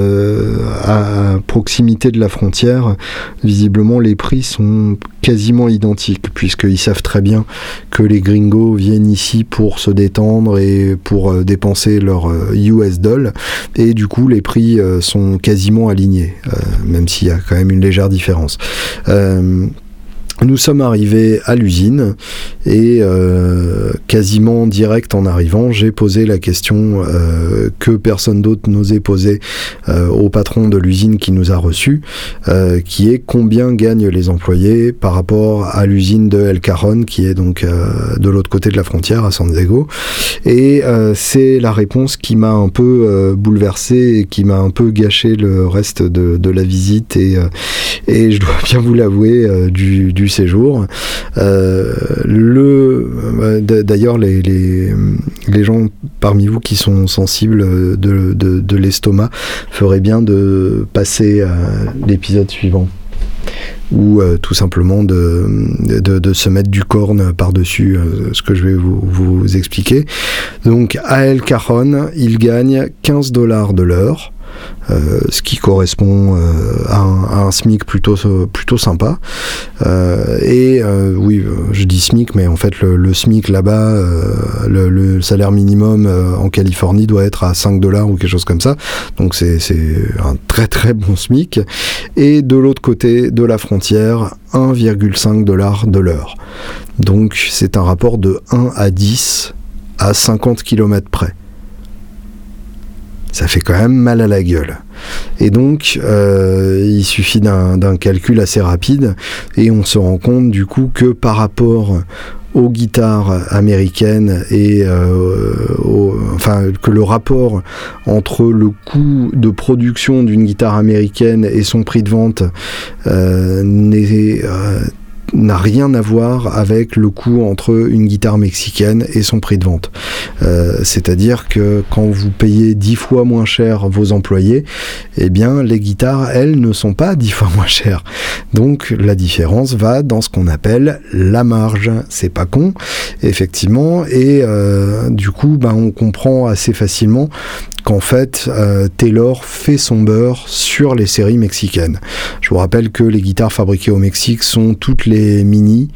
à proximité de la frontière, visiblement les prix sont quasiment identiques, puisqu'ils savent très bien que les gringos viennent ici pour se détendre et pour dépenser leur US doll, et du coup les prix sont quasiment alignés, même s'il y a quand même une légère différence. Nous sommes arrivés à l'usine et euh, quasiment direct en arrivant, j'ai posé la question euh, que personne d'autre n'osait poser euh, au patron de l'usine qui nous a reçus, qui est combien gagnent les employés par rapport à l'usine de El Caron qui est donc de l'autre côté de la frontière à San Diego. Et c'est la réponse qui m'a un peu bouleversé et qui m'a un peu gâché le reste de, la visite et, et je dois bien vous l'avouer du, du séjour. Euh, le, euh, d'ailleurs, les, les, gens parmi vous qui sont sensibles de, de, l'estomac feraient bien de passer à l'épisode suivant ou euh, tout simplement de, de, de, se mettre du corne par-dessus ce que je vais vous, vous expliquer. Donc à El Cajon, il gagne 15 dollars de l'heure. Euh, ce qui correspond euh, à un, SMIC plutôt, plutôt sympa. Euh, et oui, je dis SMIC, mais en fait le, SMIC là-bas, le, salaire minimum en Californie doit être à 5 dollars ou quelque chose comme ça. Donc c'est un très très bon SMIC. Et de l'autre côté de la frontière, 1,5 dollars de l'heure. Donc c'est un rapport de 1 à 10 à 50 km près ça fait quand même mal à la gueule. Et donc, euh, il suffit d'un calcul assez rapide et on se rend compte du coup que par rapport aux guitares américaines et euh, enfin que le rapport entre le coût de production d'une guitare américaine et son prix de vente euh, n'est n'a rien à voir avec le coût entre une guitare mexicaine et son prix de vente. Euh, c'est-à-dire que quand vous payez dix fois moins cher vos employés, eh bien les guitares, elles, ne sont pas dix fois moins chères. Donc la différence va dans ce qu'on appelle la marge. C'est pas con, effectivement, et euh, du coup, ben, on comprend assez facilement qu'en fait euh, Taylor fait son beurre sur les séries mexicaines. Je vous rappelle que les guitares fabriquées au Mexique sont toutes les mini,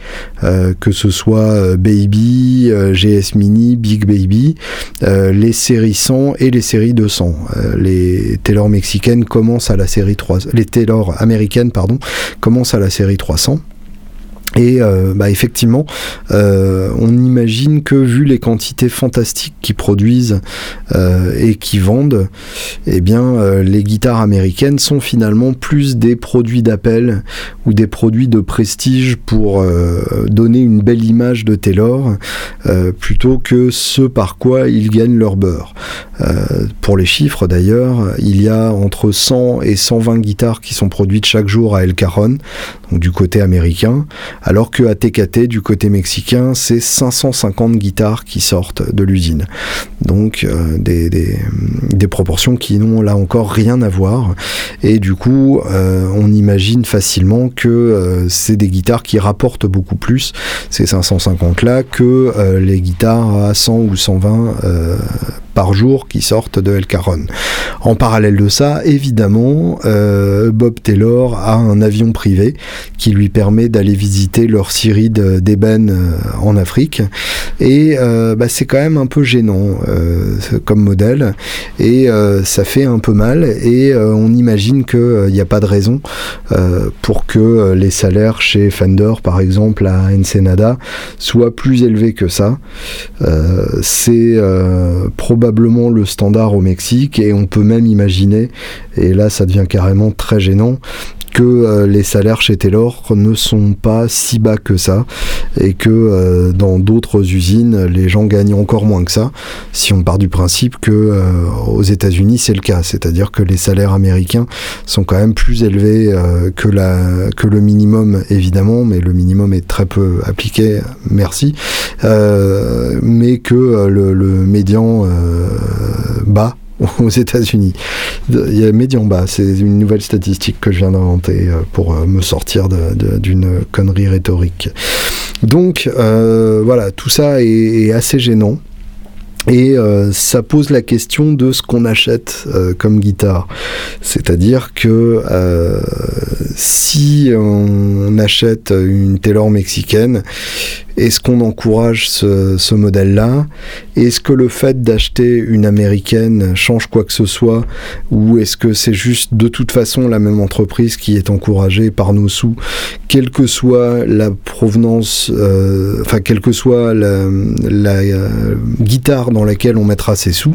euh, que ce soit euh, Baby, GS Mini, Big Baby, les séries 100 et les séries 200. les Taylor mexicaines commencent à la série 3, les Taylor américaines pardon, commencent à la série 300. Et euh, bah effectivement, euh, on imagine que vu les quantités fantastiques qu'ils produisent euh, et qui vendent, eh bien, les guitares américaines sont finalement plus des produits d'appel ou des produits de prestige pour donner une belle image de Taylor, plutôt que ce par quoi ils gagnent leur beurre. pour les chiffres d'ailleurs, il y a entre 100 et 120 guitares qui sont produites chaque jour à El Caron, donc du côté américain alors que à TKT, du côté mexicain, c'est 550 guitares qui sortent de l'usine. Donc euh, des, proportions qui n'ont là encore rien à voir. Et du coup, euh, on imagine facilement que euh, c'est des guitares qui rapportent beaucoup plus, ces 550 là, que les guitares à 100 ou 120 par jour qui sortent de El Caron. En parallèle de ça, évidemment, euh, Bob Taylor a un avion privé qui lui permet d'aller visiter leur scierie d'ébène euh, en Afrique. Et euh, bah, c'est quand même un peu gênant comme modèle. Et ça fait un peu mal. Et on imagine qu'il n'y a pas de raison pour que les salaires chez Fender, par exemple, à Ensenada, soient plus élevés que ça. c'est probablement le standard au Mexique et on peut même imaginer, et là ça devient carrément très gênant, que euh, les salaires chez Taylor ne sont pas si bas que ça et que euh, dans d'autres usines les gens gagnent encore moins que ça. Si on part du principe que euh, aux États-Unis c'est le cas. C'est-à-dire que les salaires américains sont quand même plus élevés que la que le minimum évidemment mais le minimum est très peu appliqué. Merci. Mais que le, le médian bas aux États-Unis. Il y a médian bas, c'est une nouvelle statistique que je viens d'inventer euh, pour euh, me sortir d'une connerie rhétorique. Donc voilà, tout ça est assez gênant. Et euh, ça pose la question de ce qu'on achète euh, comme guitare. C'est-à-dire que euh, si on achète une Taylor mexicaine, est-ce qu'on encourage ce, ce modèle-là? Est-ce que le fait d'acheter une américaine change quoi que ce soit? Ou est-ce que c'est juste de toute façon la même entreprise qui est encouragée par nos sous, quelle que soit la provenance, euh, enfin, quelle que soit la, la euh, guitare dans laquelle on mettra ses sous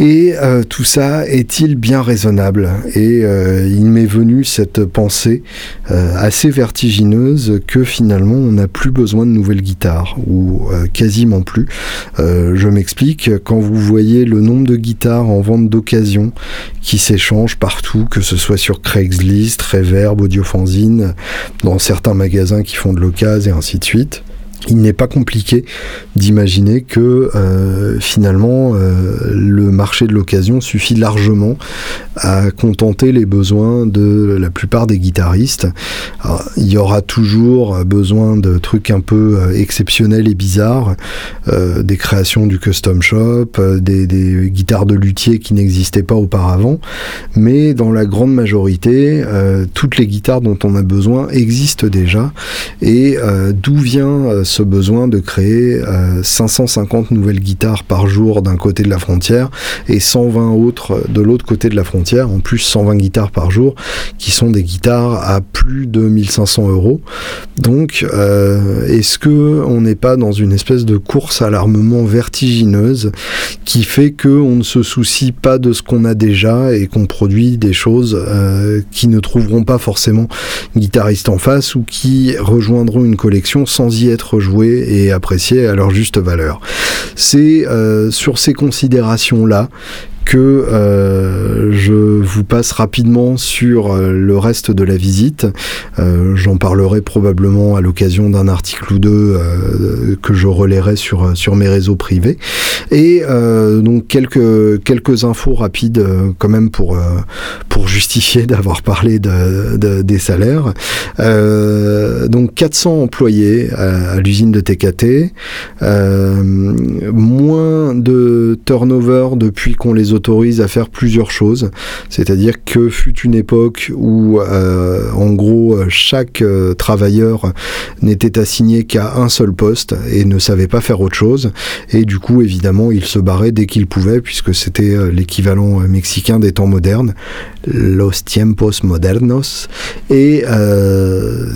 et euh, tout ça est-il bien raisonnable? Et euh, il m'est venu cette pensée euh, assez vertigineuse que finalement on n'a plus besoin de nouvelles guitares, ou quasiment plus. je m'explique, quand vous voyez le nombre de guitares en vente d'occasion qui s'échangent partout, que ce soit sur Craigslist, Reverb, Audiofanzine, dans certains magasins qui font de l'occasion et ainsi de suite, il n'est pas compliqué d'imaginer que euh, finalement euh, le marché de l'occasion suffit largement à contenter les besoins de la plupart des guitaristes. il y aura toujours besoin de trucs un peu euh, exceptionnels et bizarres, des créations du custom shop, des, guitares de luthier qui n'existaient pas auparavant, mais dans la grande majorité, toutes les guitares dont on a besoin existent déjà. Et d'où vient ce besoin de créer 550 euh, nouvelles guitares par jour d'un côté de la frontière et 120 autres de l'autre côté de la frontière, en plus 120 guitares par jour, qui sont des guitares à plus de 1500 euros. Donc, euh, est-ce que on n'est pas dans une espèce de course à l'armement vertigineuse qui fait que on ne se soucie pas de ce qu'on a déjà et qu'on produit des choses euh, qui ne trouveront pas forcément guitaristes en face ou qui rejoindront une collection sans y être jouer et apprécier à leur juste valeur. C'est euh, sur ces considérations-là que euh, je vous passe rapidement sur euh, le reste de la visite. Euh, j'en parlerai probablement à l'occasion d'un article ou deux que je relayerai sur, sur mes réseaux privés. Et donc quelques, quelques infos rapides quand même pour, pour justifier d'avoir parlé de, des salaires. donc 400 employés à, à l'usine de TKT, moins de turnover depuis qu'on les autorise à faire plusieurs choses. C'est-à-dire que fut une époque où, euh, en gros, chaque euh, travailleur n'était assigné qu'à un seul poste et ne savait pas faire autre chose. Et du coup, évidemment, il se barrait dès qu'il pouvait, puisque c'était euh, l'équivalent mexicain des temps modernes, los tiempos modernos. Et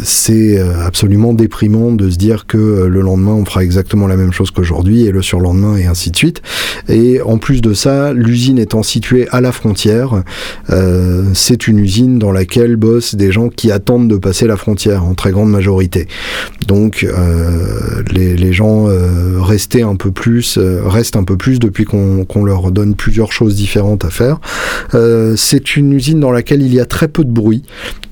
c'est absolument déprimant de se dire que le lendemain, on fera exactement la même chose qu'aujourd'hui, et le surlendemain, et ainsi de suite. Et en plus de ça, l'usine étant située à la frontière, euh, c'est une usine dans laquelle bossent des gens qui attendent de passer la frontière en très grande majorité. Donc euh, les, gens euh, restaient un peu plus, restent un peu plus depuis qu'on leur donne plusieurs choses différentes à faire. c'est une usine dans laquelle il y a très peu de bruit.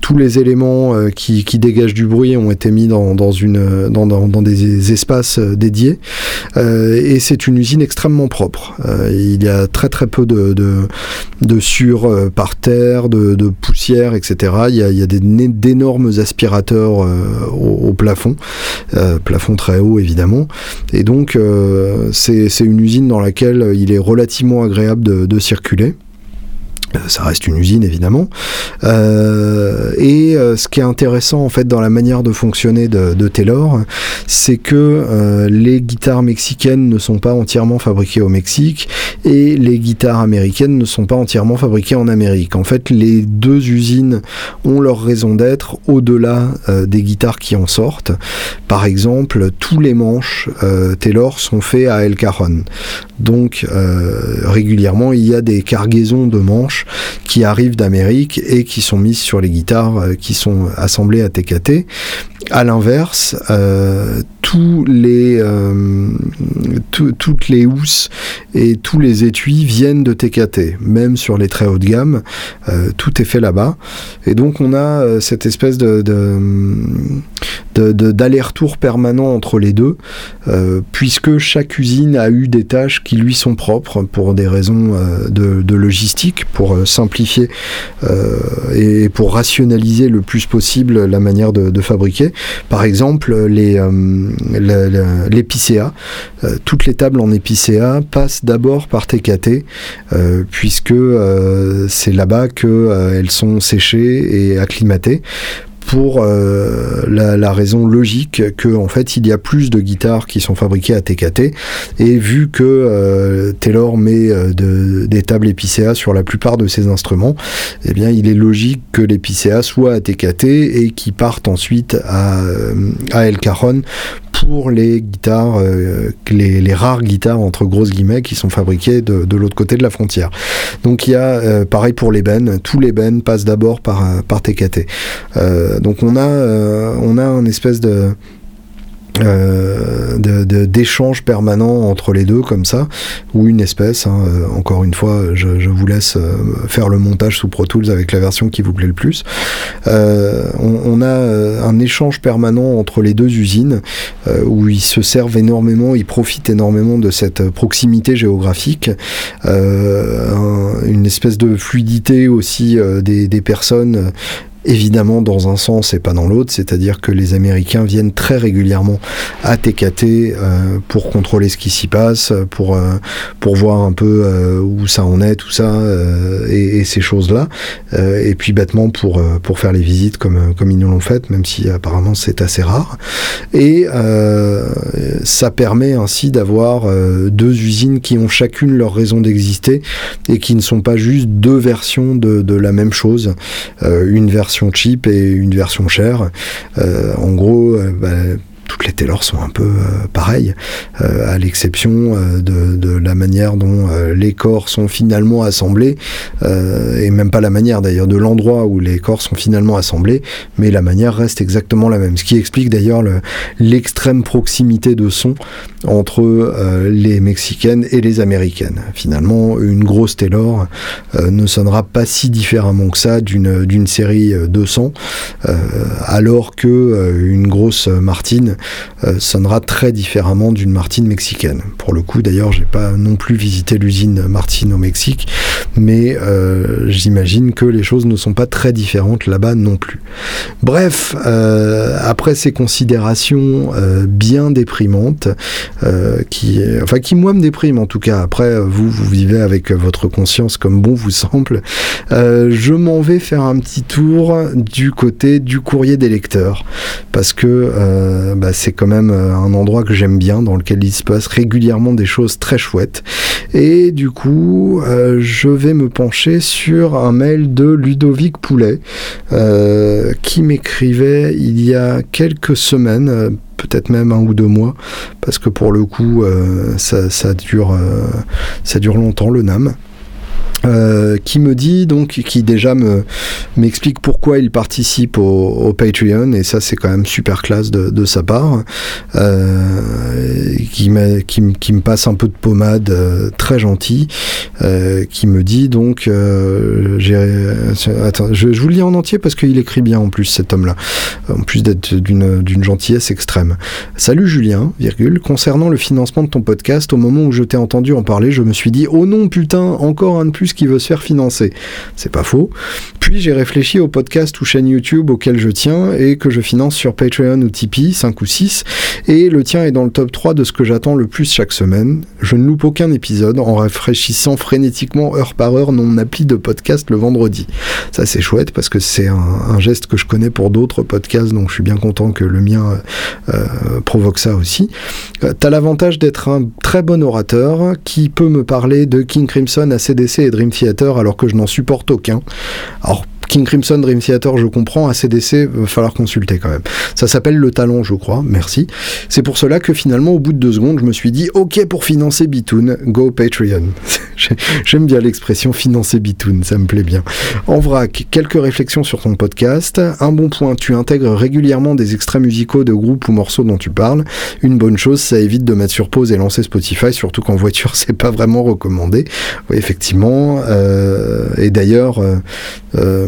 Tous les éléments qui, dégagent du bruit ont été mis dans, des espaces dédiés. et c'est une usine extrêmement propre. il y a très très peu de sur euh, par terre, de, poussière, etc. Il y a, d'énormes aspirateurs euh, au, plafond, euh, plafond très haut évidemment. Et donc c'est une usine dans laquelle il est relativement agréable de circuler. Euh, ça reste une usine évidemment. Euh, et euh, ce qui est intéressant en fait dans la manière de fonctionner de, Taylor, c'est que les guitares mexicaines ne sont pas entièrement fabriquées au Mexique et les guitares américaines ne sont pas entièrement fabriquées en Amérique. En fait, les deux usines ont leur raison d'être au-delà des guitares qui en sortent. Par exemple, tous les manches Taylor sont faits à El Cajon. Donc régulièrement, il y a des cargaisons de manches qui arrivent d'Amérique et qui sont mises sur les guitares euh, qui sont assemblées à TKT. À l'inverse, euh, euh, toutes les housses et tous les étuis viennent de TKT, même sur les très haut de gamme, tout est fait là-bas. Et donc on a cette espèce de, d'aller-retour permanent entre les deux, puisque chaque usine a eu des tâches qui lui sont propres pour des raisons de, logistique, pour simplifier et pour rationaliser le plus possible la manière de, fabriquer. Par exemple, les l'épicéa, toutes les tables en épicéa passent d'abord par TKT, puisque c'est là-bas qu'elles sont séchées et acclimatées pour euh, la, raison logique que en fait il y a plus de guitares qui sont fabriquées à TKT et vu que euh, Taylor met euh, des tables épicéa sur la plupart de ses instruments, eh bien il est logique que l'épicéa soit à TKT et qui partent ensuite à, à El Cajon pour les guitares, euh, les, rares guitares entre grosses guillemets qui sont fabriquées de, l'autre côté de la frontière. Donc il y a euh, pareil pour les bennes, tous les bennes passent d'abord par, euh, par TKT. Donc on a, on a une espèce de euh, d'échanges permanents entre les deux comme ça ou une espèce hein, euh, encore une fois je, vous laisse euh, faire le montage sous Pro Tools avec la version qui vous plaît le plus. On, a un échange permanent entre les deux usines où ils se servent énormément ils profitent énormément de cette proximité géographique une espèce de fluidité aussi des personnes évidemment dans un sens et pas dans l'autre, c'est-à-dire que les Américains viennent très régulièrement à TKT euh, pour contrôler ce qui s'y passe, pour, euh, pour voir un peu euh, où ça en est, tout ça, et, et, ces choses-là, et puis bêtement pour, pour faire les visites comme, comme ils nous l'ont fait, même si apparemment c'est assez rare. Et ça permet ainsi d'avoir deux usines qui ont chacune leur raison d'exister et qui ne sont pas juste deux versions de, de la même chose. une version cheap et une version chère. Euh, en gros, euh, bah, toutes les Taylor sont un peu euh, pareilles, à l'exception de, la manière dont les corps sont finalement assemblés, et même pas la manière d'ailleurs de l'endroit où les corps sont finalement assemblés, mais la manière reste exactement la même. Ce qui explique d'ailleurs l'extrême proximité de son entre euh, les Mexicaines et les Américaines. Finalement, une grosse Taylor euh, ne sonnera pas si différemment que ça d'une, série 200, euh, alors que une grosse Martine sonnera très différemment d'une Martine mexicaine. Pour le coup, d'ailleurs, j'ai pas non plus visité l'usine Martine au Mexique, mais j'imagine que les choses ne sont pas très différentes là-bas non plus. Bref, après ces considérations bien déprimantes, euh, qui, enfin, qui moi me déprime en tout cas. Après, vous, vous vivez avec votre conscience comme bon vous semble. Euh, je m'en vais faire un petit tour du côté du courrier des lecteurs parce que euh, bah, c'est quand même un endroit que j'aime bien, dans lequel il se passe régulièrement des choses très chouettes. Et du coup, je vais me pencher sur un mail de Ludovic Poulet qui m'écrivait il y a quelques semaines peut-être même un ou deux mois, parce que pour le coup, euh, ça, dure, euh, ça dure longtemps le NAM. Euh, qui me dit donc, qui déjà me m'explique pourquoi il participe au, Patreon et ça c'est quand même super classe de, sa part, euh, qui, qui, qui, me passe un peu de pommade euh, très gentil, qui me dit donc, attends, je, je, vous le lis en entier parce qu'il écrit bien en plus cet homme-là, en plus d'être d'une gentillesse extrême. Salut Julien, virgule, concernant le financement de ton podcast, au moment où je t'ai entendu en parler, je me suis dit oh non putain encore un de plus qui veut se faire financer. C'est pas faux. Puis j'ai réfléchi au podcast ou chaîne YouTube auquel je tiens et que je finance sur Patreon ou Tipeee, 5 ou 6, et le tien est dans le top 3 de ce que j'attends le plus chaque semaine. Je ne loupe aucun épisode en rafraîchissant frénétiquement heure par heure mon appli de podcast le vendredi. Ça c'est chouette parce que c'est un, geste que je connais pour d'autres podcasts, donc je suis bien content que le mien euh, provoque ça aussi. Euh, T'as l'avantage d'être un très bon orateur qui peut me parler de King Crimson, ACDC et Dream Theater alors que je n'en supporte aucun. Alors King Crimson Dream Theater, je comprends, ACDC, va falloir consulter quand même. Ça s'appelle le talent, je crois, merci. C'est pour cela que finalement, au bout de deux secondes, je me suis dit, ok pour financer Bitoon, go Patreon. J'aime bien l'expression financer Bitoon, ça me plaît bien. En vrac, quelques réflexions sur ton podcast. Un bon point, tu intègres régulièrement des extraits musicaux de groupes ou morceaux dont tu parles. Une bonne chose, ça évite de mettre sur pause et lancer Spotify, surtout qu'en voiture, c'est pas vraiment recommandé. Oui, effectivement. Euh, et d'ailleurs, euh, euh,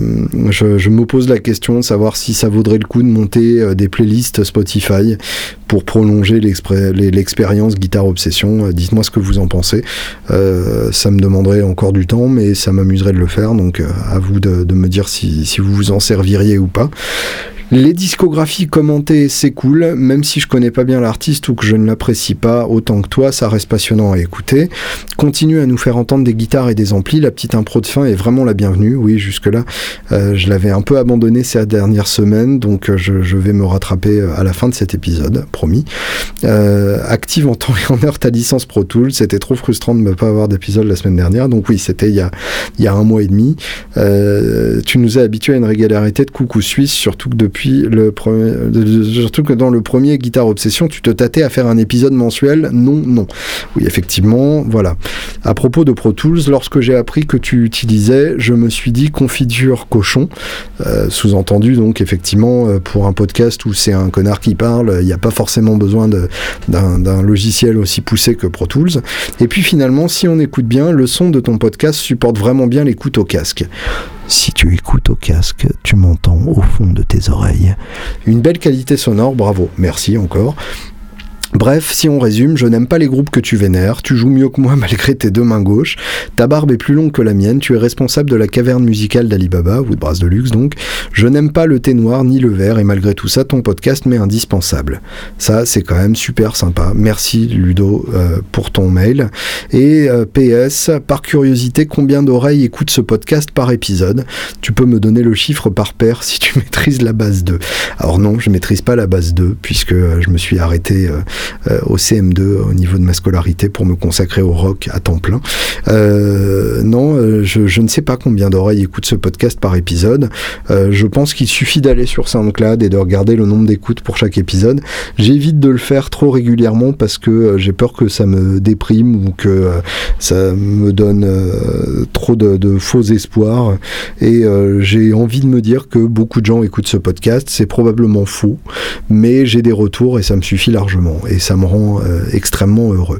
je, je, me pose la question de savoir si ça vaudrait le coup de monter des playlists Spotify pour prolonger l'expérience Guitare Obsession. Dites-moi ce que vous en pensez. ça me demanderait encore du temps, mais ça m'amuserait de le faire. Donc à vous de, me dire si, si vous vous en serviriez ou pas. Les discographies commentées, c'est cool, même si je connais pas bien l'artiste ou que je ne l'apprécie pas autant que toi, ça reste passionnant à écouter. Continue à nous faire entendre des guitares et des amplis, la petite impro de fin est vraiment la bienvenue. Oui, jusque-là, euh, je l'avais un peu abandonné ces dernières semaines, donc euh, je, vais me rattraper euh, à la fin de cet épisode, promis. active en temps et en heure ta licence Pro Tools, c'était trop frustrant de ne pas avoir d'épisode la semaine dernière, donc oui, c'était il, il, y a un mois et demi. tu nous as habitué à une régularité de coucou suisse, surtout que depuis le premier, surtout que dans le premier Guitare Obsession, tu te tâtais à faire un épisode mensuel. Non, non. Oui, effectivement, voilà. À propos de Pro Tools, lorsque j'ai appris que tu utilisais, je me suis dit cochon. Euh, sous-entendu, donc, effectivement, euh, pour un podcast où c'est un connard qui parle, il n'y a pas forcément besoin d'un logiciel aussi poussé que Pro Tools. Et puis finalement, si on écoute bien, le son de ton podcast supporte vraiment bien l'écoute au casque. Si tu écoutes au casque, tu m'entends au fond de tes oreilles. Une belle qualité sonore, bravo, merci encore. Bref, si on résume, je n'aime pas les groupes que tu vénères, tu joues mieux que moi malgré tes deux mains gauches, ta barbe est plus longue que la mienne, tu es responsable de la caverne musicale d'Alibaba, ou de Brasse de Luxe donc, je n'aime pas le thé noir ni le vert, et malgré tout ça, ton podcast m'est indispensable. Ça, c'est quand même super sympa. Merci Ludo euh, pour ton mail. Et euh, PS, par curiosité, combien d'oreilles écoutent ce podcast par épisode? Tu peux me donner le chiffre par paire si tu maîtrises la base 2. Alors non, je maîtrise pas la base 2, puisque euh, je me suis arrêté au CM2 au niveau de ma scolarité pour me consacrer au rock à temps plein. Euh, non, euh, je, ne sais pas combien d'oreilles écoutent ce podcast par épisode. je pense qu'il suffit d'aller sur SoundCloud et de regarder le nombre d'écoutes pour chaque épisode. J'évite de le faire trop régulièrement parce que j'ai peur que ça me déprime ou que ça me donne trop de, faux espoirs. Et j'ai envie de me dire que beaucoup de gens écoutent ce podcast. C'est probablement faux, mais j'ai des retours et ça me suffit largement ça me rend euh, extrêmement heureux.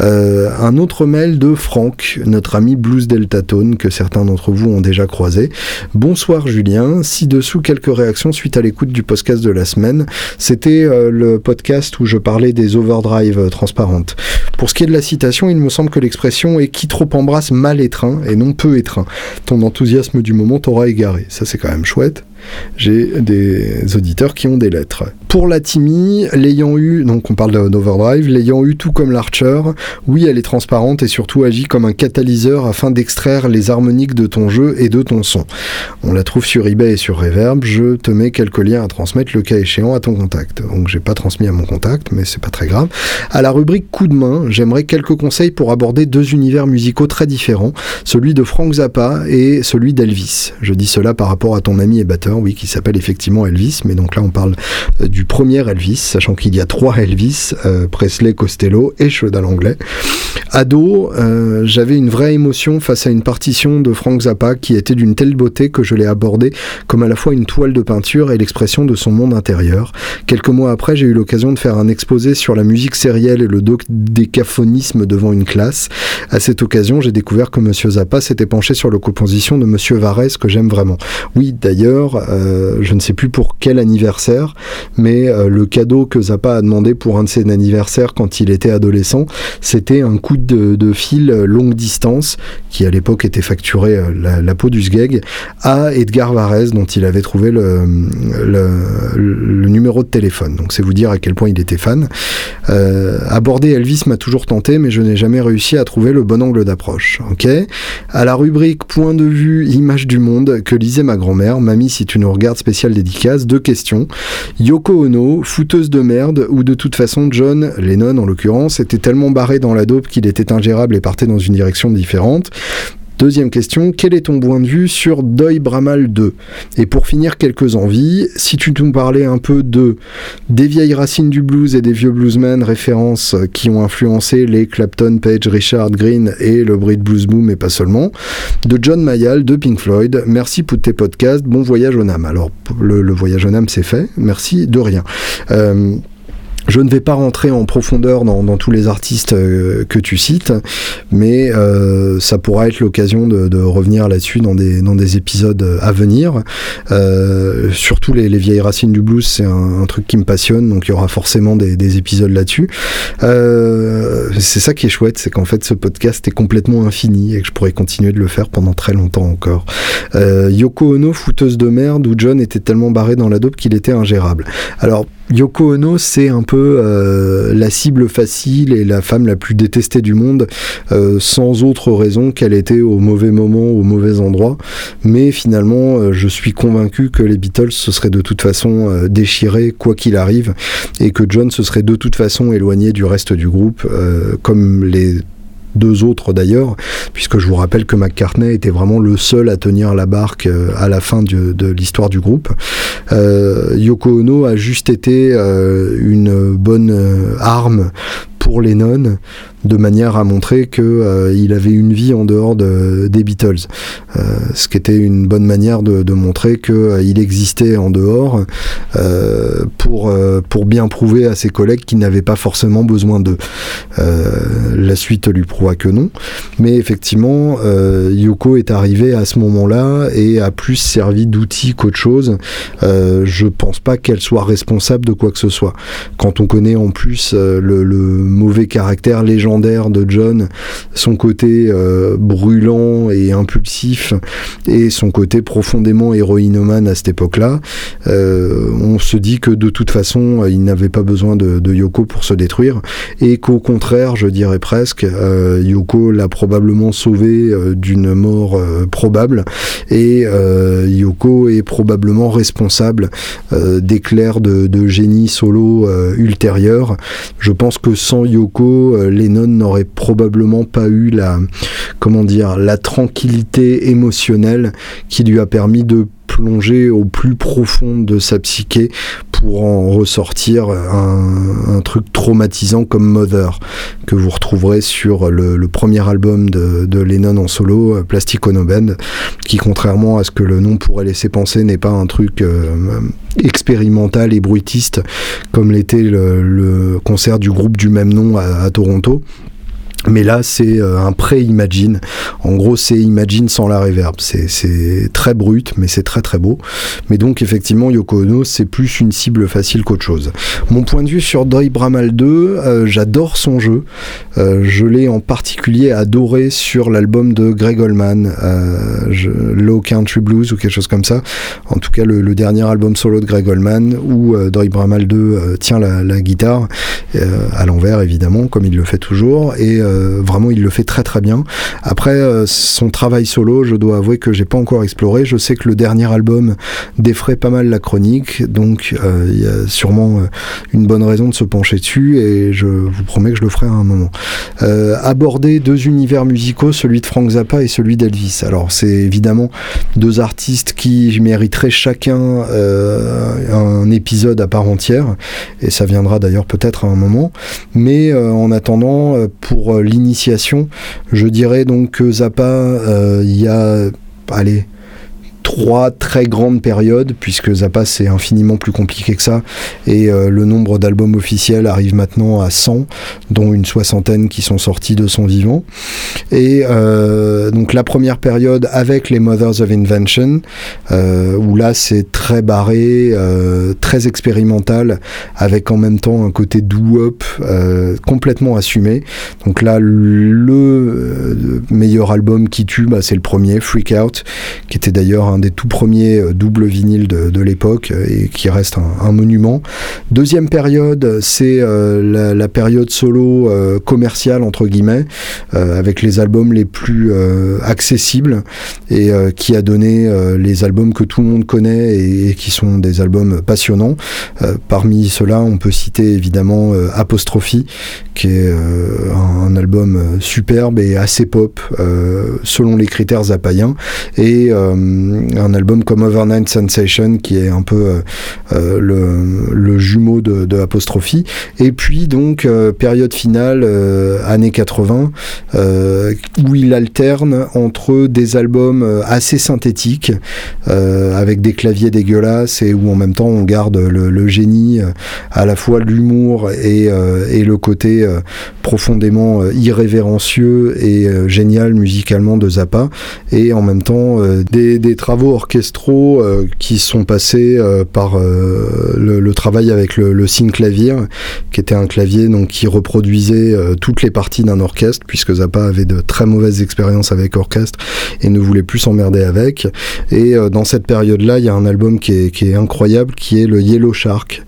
Euh, un autre mail de Franck, notre ami Blues Delta Tone, que certains d'entre vous ont déjà croisé. Bonsoir Julien, ci-dessous quelques réactions suite à l'écoute du podcast de la semaine. C'était euh, le podcast où je parlais des overdrive transparentes. Pour ce qui est de la citation, il me semble que l'expression est qui trop embrasse mal étreint et non peu étreint. Ton enthousiasme du moment t'aura égaré. Ça c'est quand même chouette j'ai des auditeurs qui ont des lettres. Pour la Timmy, l'ayant eu, donc on parle d'Overdrive, l'ayant eu tout comme l'Archer, oui, elle est transparente et surtout agit comme un catalyseur afin d'extraire les harmoniques de ton jeu et de ton son. On la trouve sur eBay et sur Reverb. Je te mets quelques liens à transmettre le cas échéant à ton contact. Donc j'ai pas transmis à mon contact, mais c'est pas très grave. À la rubrique coup de main, j'aimerais quelques conseils pour aborder deux univers musicaux très différents, celui de Frank Zappa et celui d'Elvis. Je dis cela par rapport à ton ami et batteur oui, qui s'appelle effectivement Elvis, mais donc là on parle euh, du premier Elvis, sachant qu'il y a trois Elvis, euh, Presley, Costello et Chedal anglais. Ado, euh, j'avais une vraie émotion face à une partition de Frank Zappa qui était d'une telle beauté que je l'ai abordée comme à la fois une toile de peinture et l'expression de son monde intérieur. Quelques mois après, j'ai eu l'occasion de faire un exposé sur la musique sérielle et le décaphonisme devant une classe. À cette occasion, j'ai découvert que Monsieur Zappa s'était penché sur la composition de Monsieur Varese que j'aime vraiment. Oui, d'ailleurs, euh, je ne sais plus pour quel anniversaire, mais euh, le cadeau que Zappa a demandé pour un de ses anniversaires quand il était adolescent, c'était un coup de, fil longue distance, qui à l'époque était facturé euh, la, peau du sgeg, à Edgar Varese, dont il avait trouvé le, numéro de téléphone. Donc c'est vous dire à quel point il était fan. aborder Elvis m'a toujours tenté, mais je n'ai jamais réussi à trouver le bon angle d'approche. Ok À la rubrique Point de vue, image du monde que lisait ma grand-mère, mamie si tu nous regardes spécial dédicace, deux questions. Yoko Fouteuse de merde, ou de toute façon John Lennon en l'occurrence, était tellement barré dans la dope qu'il était ingérable et partait dans une direction différente. Deuxième question, quel est ton point de vue sur Doi Bramal 2 Et pour finir, quelques envies. Si tu nous parlais un peu de des vieilles racines du blues et des vieux bluesmen, références qui ont influencé les Clapton, Page, Richard, Green et le Brit Blues Boom, et pas seulement. De John Mayall, de Pink Floyd. Merci pour tes podcasts. Bon voyage au NAM. Alors, le, voyage au NAM, c'est fait. Merci de rien. Euh, Je ne vais pas rentrer en profondeur dans, tous les artistes que tu cites, mais ça pourra être l'occasion de, revenir là-dessus dans des, dans des épisodes à venir. surtout les, vieilles racines du blues, c'est un, truc qui me passionne, donc il y aura forcément des, des épisodes là-dessus. c'est ça qui est chouette, c'est qu'en fait ce podcast est complètement infini et que je pourrais continuer de le faire pendant très longtemps encore. Euh, Yoko Ono, fouteuse de merde, où John était tellement barré dans la dope qu'il était ingérable. Alors, Yoko Ono, c'est un peu euh, la cible facile et la femme la plus détestée du monde, euh, sans autre raison qu'elle était au mauvais moment, au mauvais endroit. Mais finalement, je suis convaincu que les Beatles se seraient de toute façon déchirés, quoi qu'il arrive, et que John se serait de toute façon éloigné du reste du groupe, comme les deux autres d'ailleurs, puisque je vous rappelle que McCartney était vraiment le seul à tenir la barque euh, à la fin de, l'histoire du groupe. Euh, Yoko Ono a juste été euh, une bonne arme pour Lennon de manière à montrer qu'il euh, avait une vie en dehors de, des Beatles. Euh, ce qui était une bonne manière de, montrer qu'il euh, existait en dehors pour, pour bien prouver à ses collègues qu'il n'avait pas forcément besoin d'eux. la suite lui prouva que non. Mais effectivement, Yoko est arrivé à ce moment-là et a plus servi d'outil qu'autre chose. je pense pas qu'elle soit responsable de quoi que ce soit. Quand on connaît en plus le mauvais caractère légendaire de John, son côté euh, brûlant et impulsif et son côté profondément héroïnomane à cette époque-là, euh, on se dit que de toute façon, il n'avait pas besoin de, Yoko pour se détruire et qu'au contraire, je dirais presque, euh, Yoko l'a probablement sauvé d'une mort probable et Yoko est probablement responsable d'éclairs de, de, génie solo ultérieurs. Je pense que sans Yoko, Lennon n'aurait probablement pas eu la, comment dire, la tranquillité émotionnelle qui lui a permis de plonger au plus profond de sa psyché pour en ressortir un, truc traumatisant comme Mother que vous retrouverez sur le, premier album de, Lennon en solo, Plastic Ono Band, qui contrairement à ce que le nom pourrait laisser penser n'est pas un truc euh, expérimental et bruitiste comme l'était le, concert du groupe du même nom à Toronto. Mais là, c'est euh, un pré-Imagine. En gros, c'est Imagine sans la reverb. C'est très brut, mais c'est très très beau. Mais donc, effectivement, Yoko Ono, c'est plus une cible facile qu'autre chose. Mon point de vue sur Doi Bramal 2, euh, j'adore son jeu. Euh, je l'ai en particulier adoré sur l'album de Greg Allman, Low Country Blues ou quelque chose comme ça. En tout cas, le, dernier album solo de Greg Allman, où Doi Bramal 2 tient la, la guitare, à l'envers évidemment, comme il le fait toujours. Vraiment, il le fait très très bien. Après, euh, son travail solo, je dois avouer que j'ai pas encore exploré. Je sais que le dernier album défrait pas mal la chronique, donc euh, il y a sûrement une bonne raison de se pencher dessus et je vous promets que je le ferai à un moment. aborder deux univers musicaux, celui de Frank Zappa et celui d'Elvis. Alors, c'est évidemment deux artistes qui mériteraient chacun un épisode à part entière, et ça viendra d'ailleurs peut-être à un moment. Mais en attendant, pour l'initiation. Je dirais donc que Zappa, euh, il y a, allez, trois très grandes périodes, puisque Zappa c'est infiniment plus compliqué que ça, et euh, le nombre d'albums officiels arrive maintenant à 100, dont une soixantaine qui sont sortis de son vivant. Et euh, donc la première période avec les Mothers of Invention, euh, où là c'est très barré, très expérimental, avec en même temps un côté doo-wop complètement assumé. Donc là le meilleur album qui tue, bah, c'est le premier, Freak Out, qui était d'ailleurs un des tout premiers euh, doubles vinyles de, l'époque euh, et qui reste un, monument. Deuxième période, c'est euh, la, période solo commerciale entre guillemets, avec les albums les plus accessibles et qui a donné les albums que tout le monde connaît et, qui sont des albums passionnants. parmi ceux-là, on peut citer évidemment Apostrophe, qui est un, album superbe et assez pop selon les critères zapaïens et un album comme Overnight Sensation qui est un peu le, jumeau de, Apostrophe. Et puis donc période finale, années 80, où il alterne entre des albums assez synthétiques avec des claviers dégueulasses et où en même temps on garde le, génie, à la fois l'humour et, le côté profondément irrévérencieux et génial musicalement de Zappa et en même temps euh, des, travaux orchestraux euh, qui sont passés euh, par le, travail avec le, le clavier qui était un clavier donc qui reproduisait toutes les parties d'un orchestre puisque Zappa avait de très mauvaises expériences avec orchestre et ne voulait plus s'emmerder avec. Et dans cette période là il y a un album qui est, qui est incroyable qui est le Yellow Shark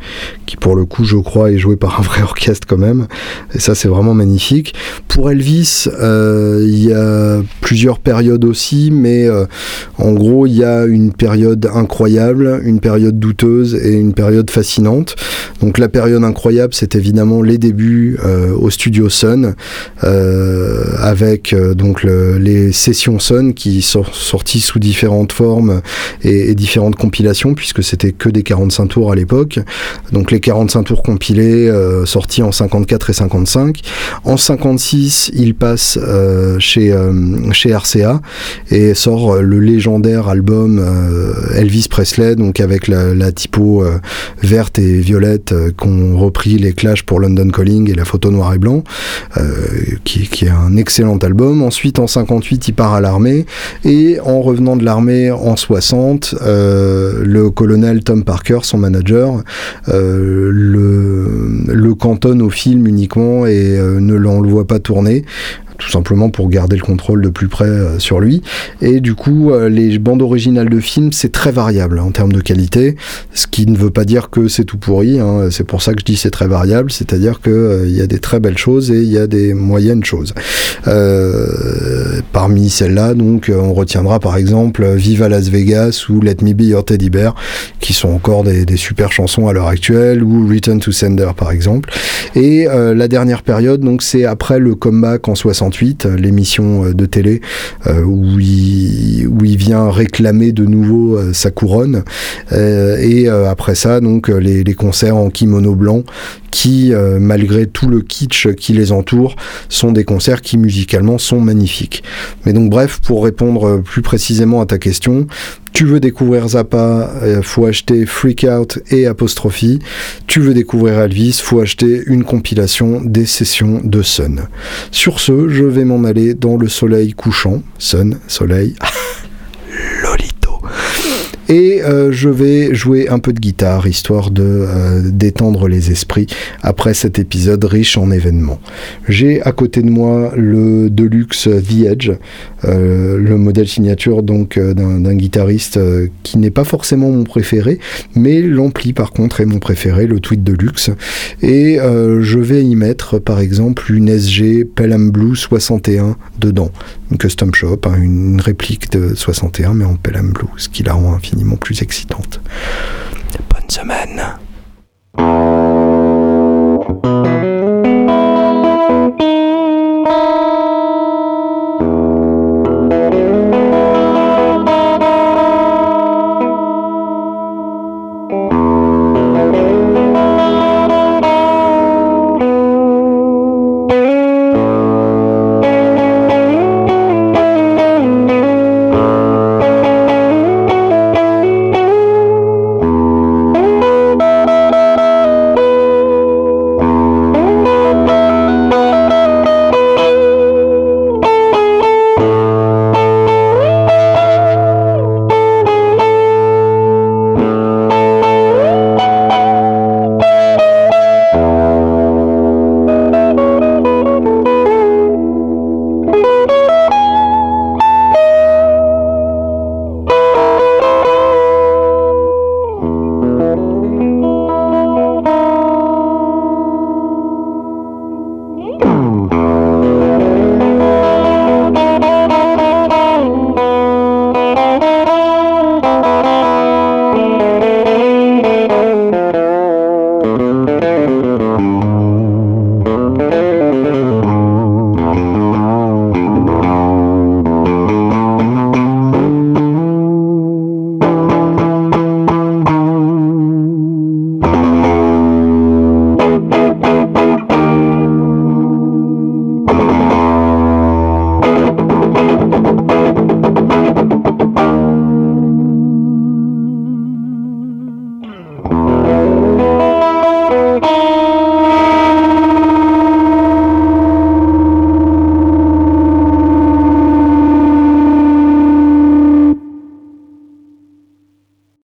qui pour le coup je crois est joué par un vrai orchestre quand même. Et ça c'est vraiment magnifique. Pour Elvis il y a plusieurs périodes aussi, mais euh, en gros, il y a une période incroyable, une période douteuse et une période fascinante. Donc la période incroyable, c'est évidemment les débuts euh, au studio Sun, euh, avec donc les sessions Sun qui sont sorties sous différentes formes et, et différentes compilations, puisque c'était que des 45 tours à l'époque. Donc les 45 tours compilés, sortis en 54 et 55. En 56, il passe chez, chez RCA et sort euh, le légendaire album euh, Elvis Presley, donc avec la, typo euh, verte et violette qu'ont repris les Clash pour London Calling et la photo noir et blanc, qui, qui, est un excellent album. Ensuite, en 58, il part à l'armée et en revenant de l'armée en 60, le colonel Tom Parker, son manager, le, le cantonne au film uniquement et ne l'envoie pas tourner tout simplement pour garder le contrôle de plus près euh, sur lui. Et du coup, euh, les bandes originales de films, c'est très variable en termes de qualité, ce qui ne veut pas dire que c'est tout pourri. Hein. C'est pour ça que je dis c'est très variable, c'est-à-dire qu'il euh, il y a des très belles choses et il y a des moyennes choses. parmi celles-là, donc, on retiendra par exemple Viva Las Vegas ou Let Me Be Your Teddy Bear, qui sont encore des, des super chansons à l'heure actuelle, ou Return to Sender par exemple. Et la dernière période, donc, c'est après le comeback en 60 l'émission euh, de télé euh, où il, vient réclamer de nouveau euh, sa couronne. et après ça, donc les, concerts en kimono blanc qui, malgré tout le kitsch qui les entoure, sont des concerts qui musicalement sont magnifiques. Mais donc bref, pour répondre plus précisément à ta question, tu veux découvrir Zappa, euh, faut acheter Freak Out et Apostrophe. Tu veux découvrir Elvis, faut acheter une compilation des sessions de Sun. Sur ce, je vais m'en aller dans le soleil couchant. Sun, soleil. Et euh, je vais jouer un peu de guitare, histoire de euh, détendre les esprits après cet épisode riche en événements. J'ai à côté de moi le Deluxe The Edge, euh, le modèle signature donc d'un guitariste qui n'est pas forcément mon préféré, mais l'ampli par contre est mon préféré, le Tweet Deluxe. Et je vais y mettre par exemple une SG Pelham Blue 61 dedans, une custom shop, hein, une réplique de 61 mais en Pelham Blue, ce qui la rend plus excitante. Bonne semaine.